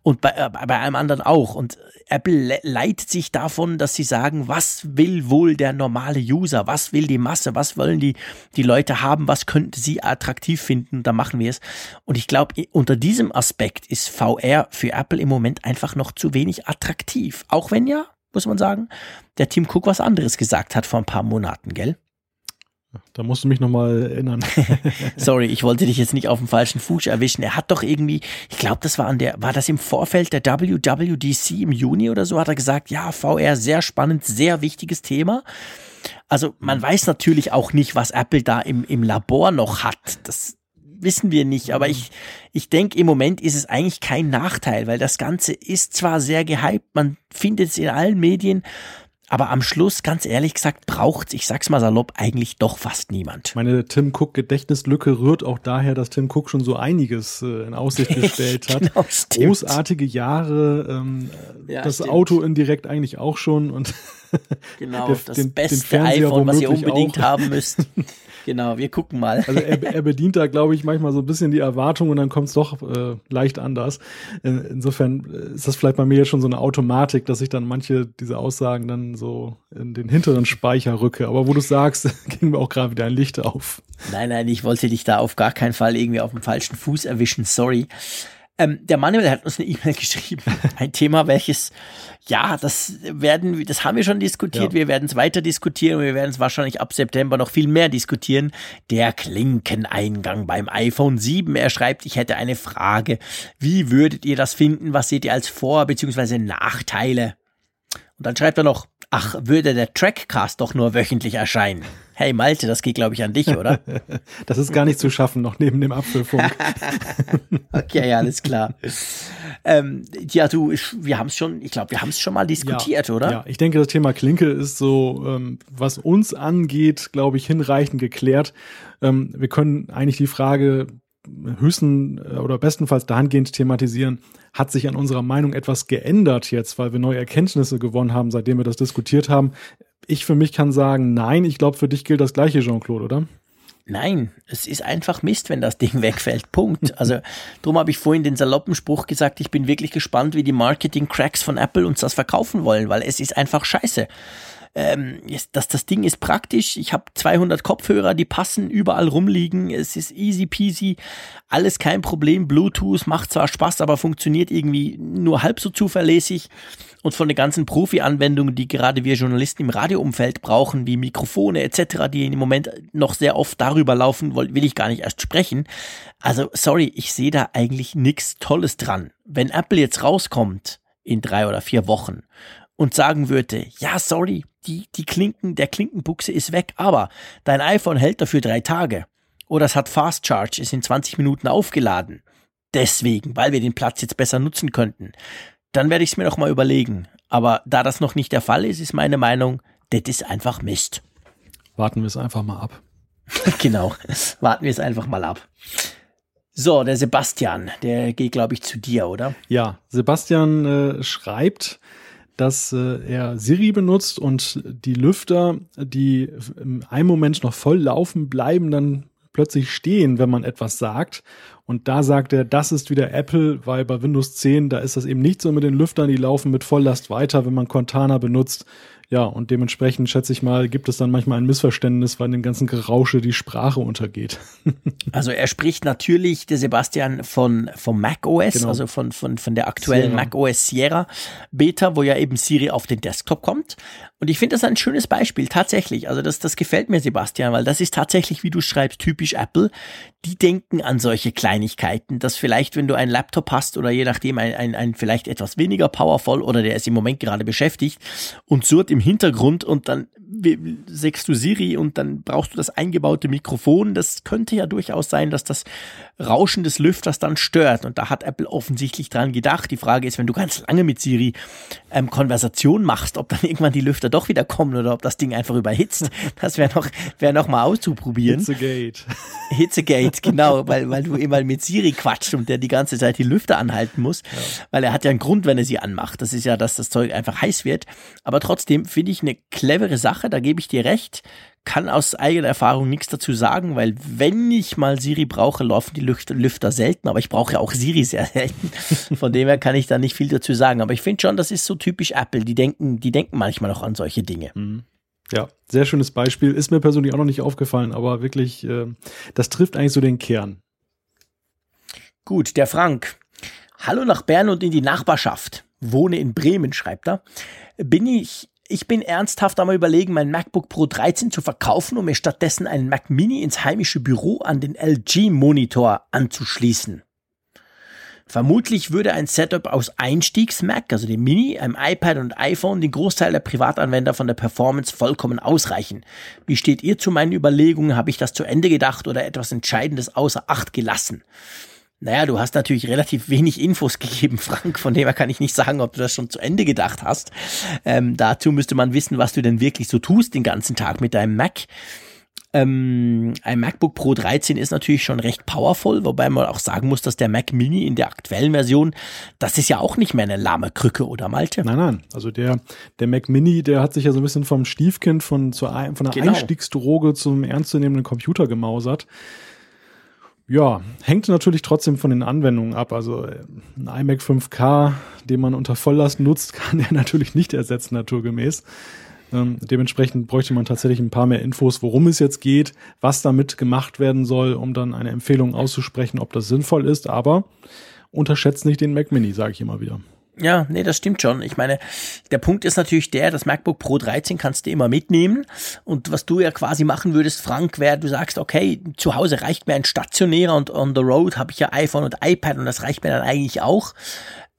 und bei, äh, bei allem anderen auch. Und Apple leitet sich davon, dass sie sagen, was will wohl der normale User? Was will die Masse? Was wollen die, die Leute haben? Was könnten sie attraktiv finden? Da machen wir es. Und ich glaube, unter diesem Aspekt ist VR für Apple im Moment einfach noch zu wenig attraktiv. Auch wenn ja, muss man sagen, der Tim Cook was anderes gesagt hat vor ein paar Monaten, gell? Da musst du mich nochmal erinnern. *laughs* *laughs* Sorry, ich wollte dich jetzt nicht auf dem falschen Fuß erwischen. Er hat doch irgendwie, ich glaube, das war an der, war das im Vorfeld der WWDC im Juni oder so, hat er gesagt, ja, VR sehr spannend, sehr wichtiges Thema. Also man weiß natürlich auch nicht, was Apple da im, im Labor noch hat. Das wissen wir nicht, aber ich, ich denke, im Moment ist es eigentlich kein Nachteil, weil das Ganze ist zwar sehr gehypt, man findet es in allen Medien, Aber am Schluss, ganz ehrlich gesagt, braucht's, ich sag's mal salopp, eigentlich doch fast niemand. Meine Tim Cook Gedächtnislücke rührt auch daher, dass Tim Cook schon so einiges äh, in Aussicht *laughs* gestellt hat. genau, Großartige Jahre, ähm, ja, das stimmt. Auto indirekt eigentlich auch schon und *laughs* genau, der, das den, beste den iPhone, was ihr unbedingt auch. haben müsst. *laughs* Genau, wir gucken mal. Also er, *laughs* er bedient da, glaube ich, manchmal so ein bisschen die Erwartung und dann kommt es doch äh, leicht anders. Insofern ist das vielleicht bei mir jetzt schon so eine Automatik, dass ich dann manche dieser Aussagen dann so in den hinteren Speicher rücke. Aber wo du sagst, *laughs* ging mir auch gerade wieder ein Licht auf. Nein, nein, ich wollte dich da auf gar keinen Fall irgendwie auf dem falschen Fuß erwischen. Sorry. Ähm, der Manuel hat uns eine E-Mail *laughs* geschrieben. Ein Thema, welches, ja, das werden, das haben wir schon diskutiert. Ja. Wir werden es weiter diskutieren und wir werden es wahrscheinlich ab September noch viel mehr diskutieren. Der Klinkeneingang beim iPhone 7. Er schreibt, ich hätte eine Frage. Wie würdet ihr das finden? Was seht ihr als Vor- bzw. Nachteile? Und dann schreibt er noch, ach, würde der Trackcast doch nur wöchentlich erscheinen. Hey Malte, das geht glaube ich an dich, oder? *laughs* das ist gar nicht zu schaffen, noch neben dem Apfelfunk. *laughs* okay, alles klar. Ähm, ja, du, ich, wir haben es schon, ich glaube, wir haben es schon mal diskutiert, ja, oder? Ja, ich denke, das Thema Klinke ist so, ähm, was uns angeht, glaube ich, hinreichend geklärt. Ähm, wir können eigentlich die Frage höchsten äh, oder bestenfalls dahingehend thematisieren, hat sich an unserer Meinung etwas geändert jetzt, weil wir neue Erkenntnisse gewonnen haben, seitdem wir das diskutiert haben. Ich für mich kann sagen, nein, ich glaube, für dich gilt das gleiche, Jean-Claude, oder? Nein, es ist einfach Mist, wenn das Ding *laughs* wegfällt. Punkt. Also darum habe ich vorhin den saloppen Spruch gesagt, ich bin wirklich gespannt, wie die Marketing-Cracks von Apple uns das verkaufen wollen, weil es ist einfach scheiße ähm, das, das Ding ist praktisch. Ich habe 200 Kopfhörer, die passen, überall rumliegen. Es ist easy peasy, alles kein Problem. Bluetooth macht zwar Spaß, aber funktioniert irgendwie nur halb so zuverlässig. Und von den ganzen Profi-Anwendungen, die gerade wir Journalisten im Radioumfeld brauchen, wie Mikrofone etc., die im Moment noch sehr oft darüber laufen, will ich gar nicht erst sprechen. Also sorry, ich sehe da eigentlich nichts Tolles dran. Wenn Apple jetzt rauskommt in drei oder vier Wochen und sagen würde, ja, sorry, die, die Klinken, der Klinkenbuchse ist weg, aber dein iPhone hält dafür drei Tage. Oder es hat Fast Charge, ist in 20 Minuten aufgeladen. Deswegen, weil wir den Platz jetzt besser nutzen könnten. Dann werde ich es mir noch mal überlegen. Aber da das noch nicht der Fall ist, ist meine Meinung, das ist einfach Mist. Warten wir es einfach mal ab. *laughs* genau, warten wir es einfach mal ab. So, der Sebastian, der geht, glaube ich, zu dir, oder? Ja, Sebastian äh, schreibt, dass äh, er Siri benutzt und die Lüfter, die im einen Moment noch voll laufen, bleiben dann plötzlich stehen, wenn man etwas sagt. Und da sagt er, das ist wieder Apple, weil bei Windows 10, da ist das eben nicht so mit den Lüftern, die laufen mit Volllast weiter, wenn man Cortana benutzt. Ja, und dementsprechend schätze ich mal, gibt es dann manchmal ein Missverständnis, weil dem ganzen Gerausche die Sprache untergeht. *laughs* also er spricht natürlich, der Sebastian, von, vom Mac OS, genau. also von, von, von der aktuellen Sierra. Mac OS Sierra Beta, wo ja eben Siri auf den Desktop kommt. Und ich finde das ein schönes Beispiel, tatsächlich. Also das, das gefällt mir, Sebastian, weil das ist tatsächlich, wie du schreibst, typisch Apple. Die denken an solche Kleinigkeiten, dass vielleicht, wenn du einen Laptop hast oder je nachdem ein, ein, ein vielleicht etwas weniger powerful oder der ist im Moment gerade beschäftigt und surrt im im Hintergrund und dann sägst du Siri und dann brauchst du das eingebaute Mikrofon. Das könnte ja durchaus sein, dass das Rauschen des Lüfters dann stört. Und da hat Apple offensichtlich dran gedacht. Die Frage ist, wenn du ganz lange mit Siri ähm, Konversation machst, ob dann *laughs* irgendwann die Lüfter doch wieder kommen oder ob das Ding einfach überhitzt. *laughs* Das wäre noch, wäre noch mal auszuprobieren. Hitzegate. *laughs* Hitzegate, genau, weil, weil du immer mit Siri quatscht und der die ganze Zeit die Lüfter anhalten muss. Ja. Weil er hat ja einen Grund, wenn er sie anmacht. Das ist ja, dass das Zeug einfach heiß wird. Aber trotzdem finde ich eine clevere Sache, da gebe ich dir recht kann aus eigener Erfahrung nichts dazu sagen, weil wenn ich mal Siri brauche, laufen die Lüfter, Lüfter selten, aber ich brauche ja auch Siri sehr selten. *laughs* Von dem her kann ich da nicht viel dazu sagen. Aber ich finde schon, das ist so typisch Apple. Die denken, die denken manchmal noch an solche Dinge. Mhm. Ja, sehr schönes Beispiel. Ist mir persönlich auch noch nicht aufgefallen, aber wirklich, äh, das trifft eigentlich so den Kern. Gut, der Frank. Hallo nach Bern und in die Nachbarschaft. Wohne in Bremen, schreibt er. Bin ich ich bin ernsthaft einmal überlegen, mein MacBook Pro 13 zu verkaufen, um mir stattdessen einen Mac Mini ins heimische Büro an den LG-Monitor anzuschließen. Vermutlich würde ein Setup aus Einstiegs-Mac, also dem Mini, einem iPad und iPhone, den Großteil der Privatanwender von der Performance vollkommen ausreichen. Wie steht ihr zu meinen Überlegungen? Habe ich das zu Ende gedacht oder etwas Entscheidendes außer Acht gelassen? Naja, du hast natürlich relativ wenig Infos *laughs* gegeben, Frank. Von dem her kann ich nicht sagen, ob du das schon zu Ende gedacht hast. Ähm, dazu müsste man wissen, was du denn wirklich so tust den ganzen Tag mit deinem Mac. Ähm, ein MacBook Pro 13 ist natürlich schon recht powerful, wobei man auch sagen muss, dass der Mac Mini in der aktuellen Version, das ist ja auch nicht mehr eine lahme Krücke, oder Malte? Nein, nein. Also der, der Mac Mini, der hat sich ja so ein bisschen vom Stiefkind von, zur, von der genau. Einstiegsdroge zum ernstzunehmenden Computer gemausert. Ja, hängt natürlich trotzdem von den Anwendungen ab. Also äh, ein iMac 5K, den man unter Volllast nutzt, *laughs* kann er natürlich nicht ersetzen, naturgemäß. Ähm, dementsprechend bräuchte man tatsächlich ein paar mehr Infos, worum es jetzt geht, was damit gemacht werden soll, um dann eine Empfehlung auszusprechen, ob das sinnvoll ist. Aber unterschätzt nicht den Mac Mini, sage ich immer wieder. Ja, nee, das stimmt schon. Ich meine, der Punkt ist natürlich der, das MacBook Pro 13 kannst du immer mitnehmen. Und was du ja quasi machen würdest, Frank, wäre, du sagst, okay, zu Hause reicht mir ein stationärer und on the road habe ich ja iPhone und iPad und das reicht mir dann eigentlich auch.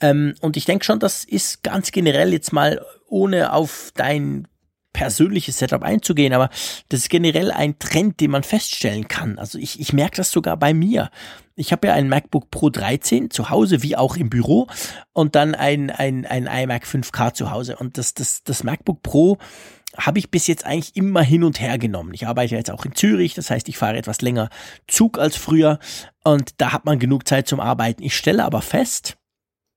Ähm, und ich denke schon, das ist ganz generell jetzt mal ohne auf dein persönliches Setup einzugehen, aber das ist generell ein Trend, den man feststellen kann. Also ich, ich merke das sogar bei mir. Ich habe ja ein MacBook Pro 13 zu Hause wie auch im Büro und dann ein, ein, ein iMac 5K zu Hause. Und das, das, das MacBook Pro habe ich bis jetzt eigentlich immer hin und her genommen. Ich arbeite jetzt auch in Zürich, das heißt, ich fahre etwas länger Zug als früher und da hat man genug Zeit zum Arbeiten. Ich stelle aber fest,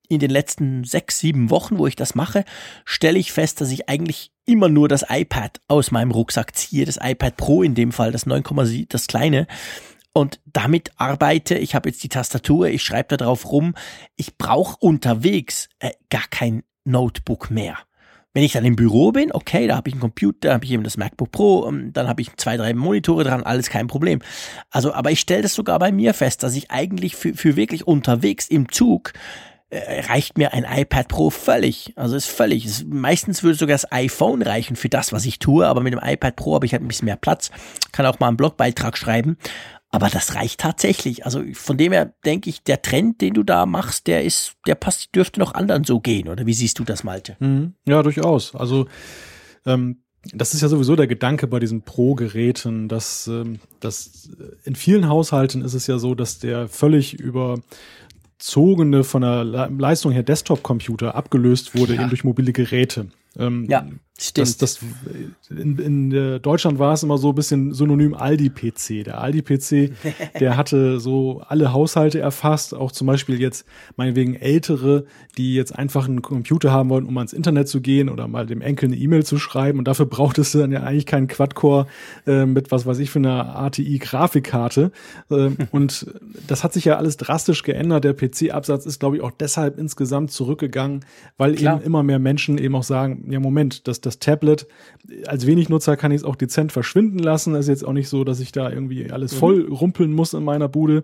in den letzten sechs, sieben Wochen, wo ich das mache, stelle ich fest, dass ich eigentlich immer nur das iPad aus meinem Rucksack ziehe, das iPad Pro in dem Fall, das 9,7, das kleine. Und damit arbeite, ich habe jetzt die Tastatur, ich schreibe da drauf rum, ich brauche unterwegs äh, gar kein Notebook mehr. Wenn ich dann im Büro bin, okay, da habe ich einen Computer, da habe ich eben das MacBook Pro, ähm, dann habe ich zwei, drei Monitore dran, alles kein Problem. Also, aber ich stelle das sogar bei mir fest, dass ich eigentlich für, für wirklich unterwegs im Zug reicht mir ein iPad Pro völlig. Also ist völlig. Ist, meistens würde sogar das iPhone reichen für das, was ich tue, aber mit dem iPad Pro habe ich halt ein bisschen mehr Platz, kann auch mal einen Blogbeitrag schreiben. Aber das reicht tatsächlich. Also von dem her denke ich, der Trend, den du da machst, der ist, der passt, dürfte noch anderen so gehen. Oder wie siehst du das, Malte? Mhm. Ja, durchaus. Also ähm, das ist ja sowieso der Gedanke bei diesen Pro-Geräten, dass, ähm, dass in vielen Haushalten ist es ja so, dass der völlig über überzogene von der Leistung her Desktop-Computer abgelöst wurde ja. eben durch mobile Geräte. Ähm, ja. Stimmt. Das, das, in, in Deutschland war es immer so ein bisschen synonym Aldi-PC. Der Aldi-PC, *laughs* der hatte so alle Haushalte erfasst, auch zum Beispiel jetzt meinetwegen Ältere, die jetzt einfach einen Computer haben wollen, um ans Internet zu gehen oder mal dem Enkel eine E-Mail zu schreiben. Und dafür brauchtest du dann ja eigentlich keinen Quad-Core äh, mit was weiß ich für einer ATI-Grafikkarte. Äh, *laughs* und das hat sich ja alles drastisch geändert. Der PC-Absatz ist, glaube ich, auch deshalb insgesamt zurückgegangen, weil Klar. eben immer mehr Menschen eben auch sagen, ja Moment, das das Tablet, als wenig Nutzer kann ich es auch dezent verschwinden lassen. Ist jetzt auch nicht so, dass ich da irgendwie alles mhm. voll rumpeln muss in meiner Bude.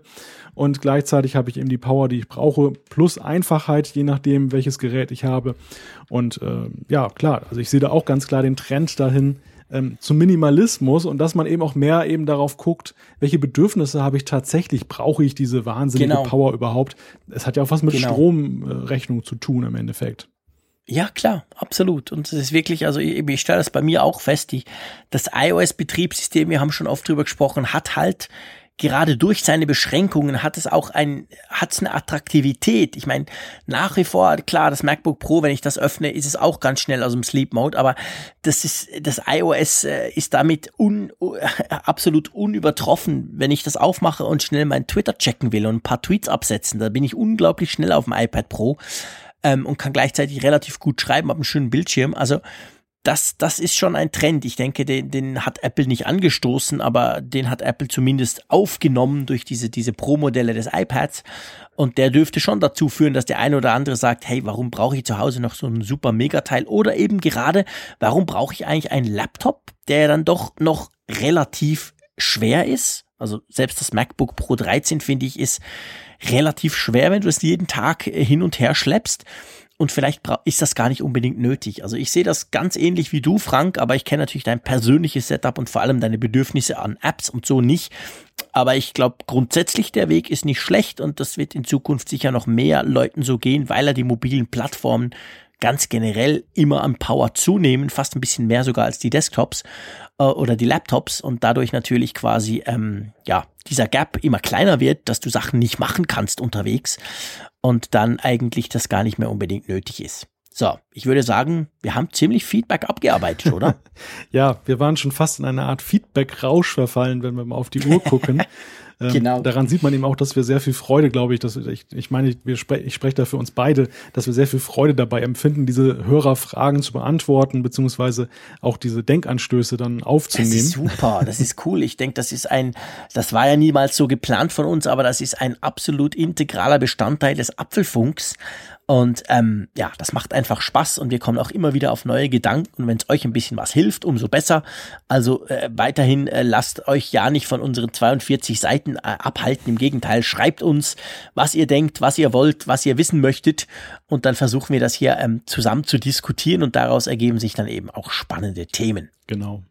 Und gleichzeitig habe ich eben die Power, die ich brauche, plus Einfachheit, je nachdem, welches Gerät ich habe. Und äh, ja, klar, also ich sehe da auch ganz klar den Trend dahin, ähm, zum Minimalismus und dass man eben auch mehr eben darauf guckt, welche Bedürfnisse habe ich tatsächlich, brauche ich diese wahnsinnige genau. Power überhaupt. Es hat ja auch was mit genau. Stromrechnung zu tun im Endeffekt. Ja, klar, absolut. Und es ist wirklich, also ich, ich stelle das bei mir auch fest, die, das iOS-Betriebssystem, wir haben schon oft drüber gesprochen, hat halt gerade durch seine Beschränkungen hat es auch ein, hat es eine Attraktivität. Ich meine, nach wie vor, klar, das MacBook Pro, wenn ich das öffne, ist es auch ganz schnell aus dem Sleep Mode, aber das ist, das iOS äh, ist damit un, *laughs* absolut unübertroffen. Wenn ich das aufmache und schnell mein Twitter checken will und ein paar Tweets absetzen, da bin ich unglaublich schnell auf dem iPad Pro ähm, und kann gleichzeitig relativ gut schreiben, habe einen schönen Bildschirm. Also das, das ist schon ein Trend. Ich denke, den, den hat Apple nicht angestoßen, aber den hat Apple zumindest aufgenommen durch diese, diese Pro-Modelle des iPads. Und der dürfte schon dazu führen, dass der eine oder andere sagt, hey, warum brauche ich zu Hause noch so ein super Megateil? Oder eben gerade, warum brauche ich eigentlich einen Laptop, der dann doch noch relativ schwer ist? Also selbst das MacBook Pro 13, finde ich, ist relativ schwer, wenn du es jeden Tag äh, hin und her schleppst. Und vielleicht ist das gar nicht unbedingt nötig. Also ich sehe das ganz ähnlich wie du, Frank, aber ich kenne natürlich dein persönliches Setup und vor allem deine Bedürfnisse an Apps und so nicht. Aber ich glaube, grundsätzlich der Weg ist nicht schlecht und das wird in Zukunft sicher noch mehr Leuten so gehen, weil er die mobilen Plattformen ganz generell immer an Power zunehmen, fast ein bisschen mehr sogar als die Desktops äh, oder die Laptops und dadurch natürlich quasi ähm, ja dieser Gap immer kleiner wird, dass du Sachen nicht machen kannst unterwegs und dann eigentlich das gar nicht mehr unbedingt nötig ist. So, ich würde sagen, wir haben ziemlich Feedback abgearbeitet, oder? *laughs* ja, wir waren schon fast in eine Art Feedback-Rausch verfallen, wenn wir mal auf die Uhr gucken. *laughs* Ähm, genau. Daran sieht man eben auch, dass wir sehr viel Freude, glaube ich, dass ich, ich meine, wir spre ich spreche da für uns beide, dass wir sehr viel Freude dabei empfinden, diese Hörerfragen zu beantworten, beziehungsweise auch diese Denkanstöße dann aufzunehmen. Das ist super, das ist *laughs* cool. Ich denke, das ist ein, das war ja niemals so geplant von uns, aber das ist ein absolut integraler Bestandteil des Apfelfunks. Und ähm, ja, das macht einfach Spaß und wir kommen auch immer wieder auf neue Gedanken. Und wenn es euch ein bisschen was hilft, umso besser. Also äh, weiterhin äh, lasst euch ja nicht von unseren 42 Seiten äh, abhalten. Im Gegenteil, schreibt uns, was ihr denkt, was ihr wollt, was ihr wissen möchtet. Und dann versuchen wir das hier ähm, zusammen zu diskutieren und daraus ergeben sich dann eben auch spannende Themen. Genau.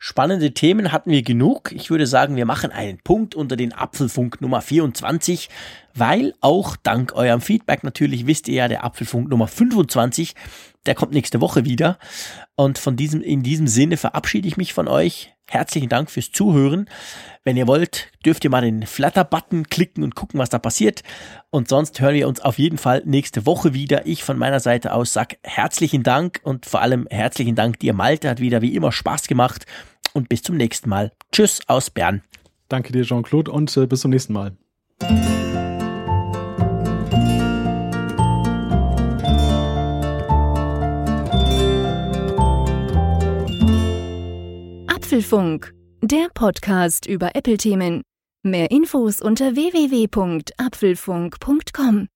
Spannende Themen hatten wir genug. Ich würde sagen, wir machen einen Punkt unter den Apfelfunk Nummer 24, weil auch dank eurem Feedback natürlich wisst ihr ja, der Apfelfunk Nummer 25, der kommt nächste Woche wieder. Und von diesem, in diesem Sinne verabschiede ich mich von euch. Herzlichen Dank fürs Zuhören. Wenn ihr wollt, dürft ihr mal den Flatter-Button klicken und gucken, was da passiert. Und sonst hören wir uns auf jeden Fall nächste Woche wieder. Ich von meiner Seite aus sag herzlichen Dank und vor allem herzlichen Dank dir, Malte. Hat wieder wie immer Spaß gemacht. Und bis zum nächsten Mal. Tschüss aus Bern. Danke dir, Jean-Claude, und äh, bis zum nächsten Mal. Apfelfunk, der Podcast über Apple-Themen. Mehr Infos unter www.apfelfunk.com.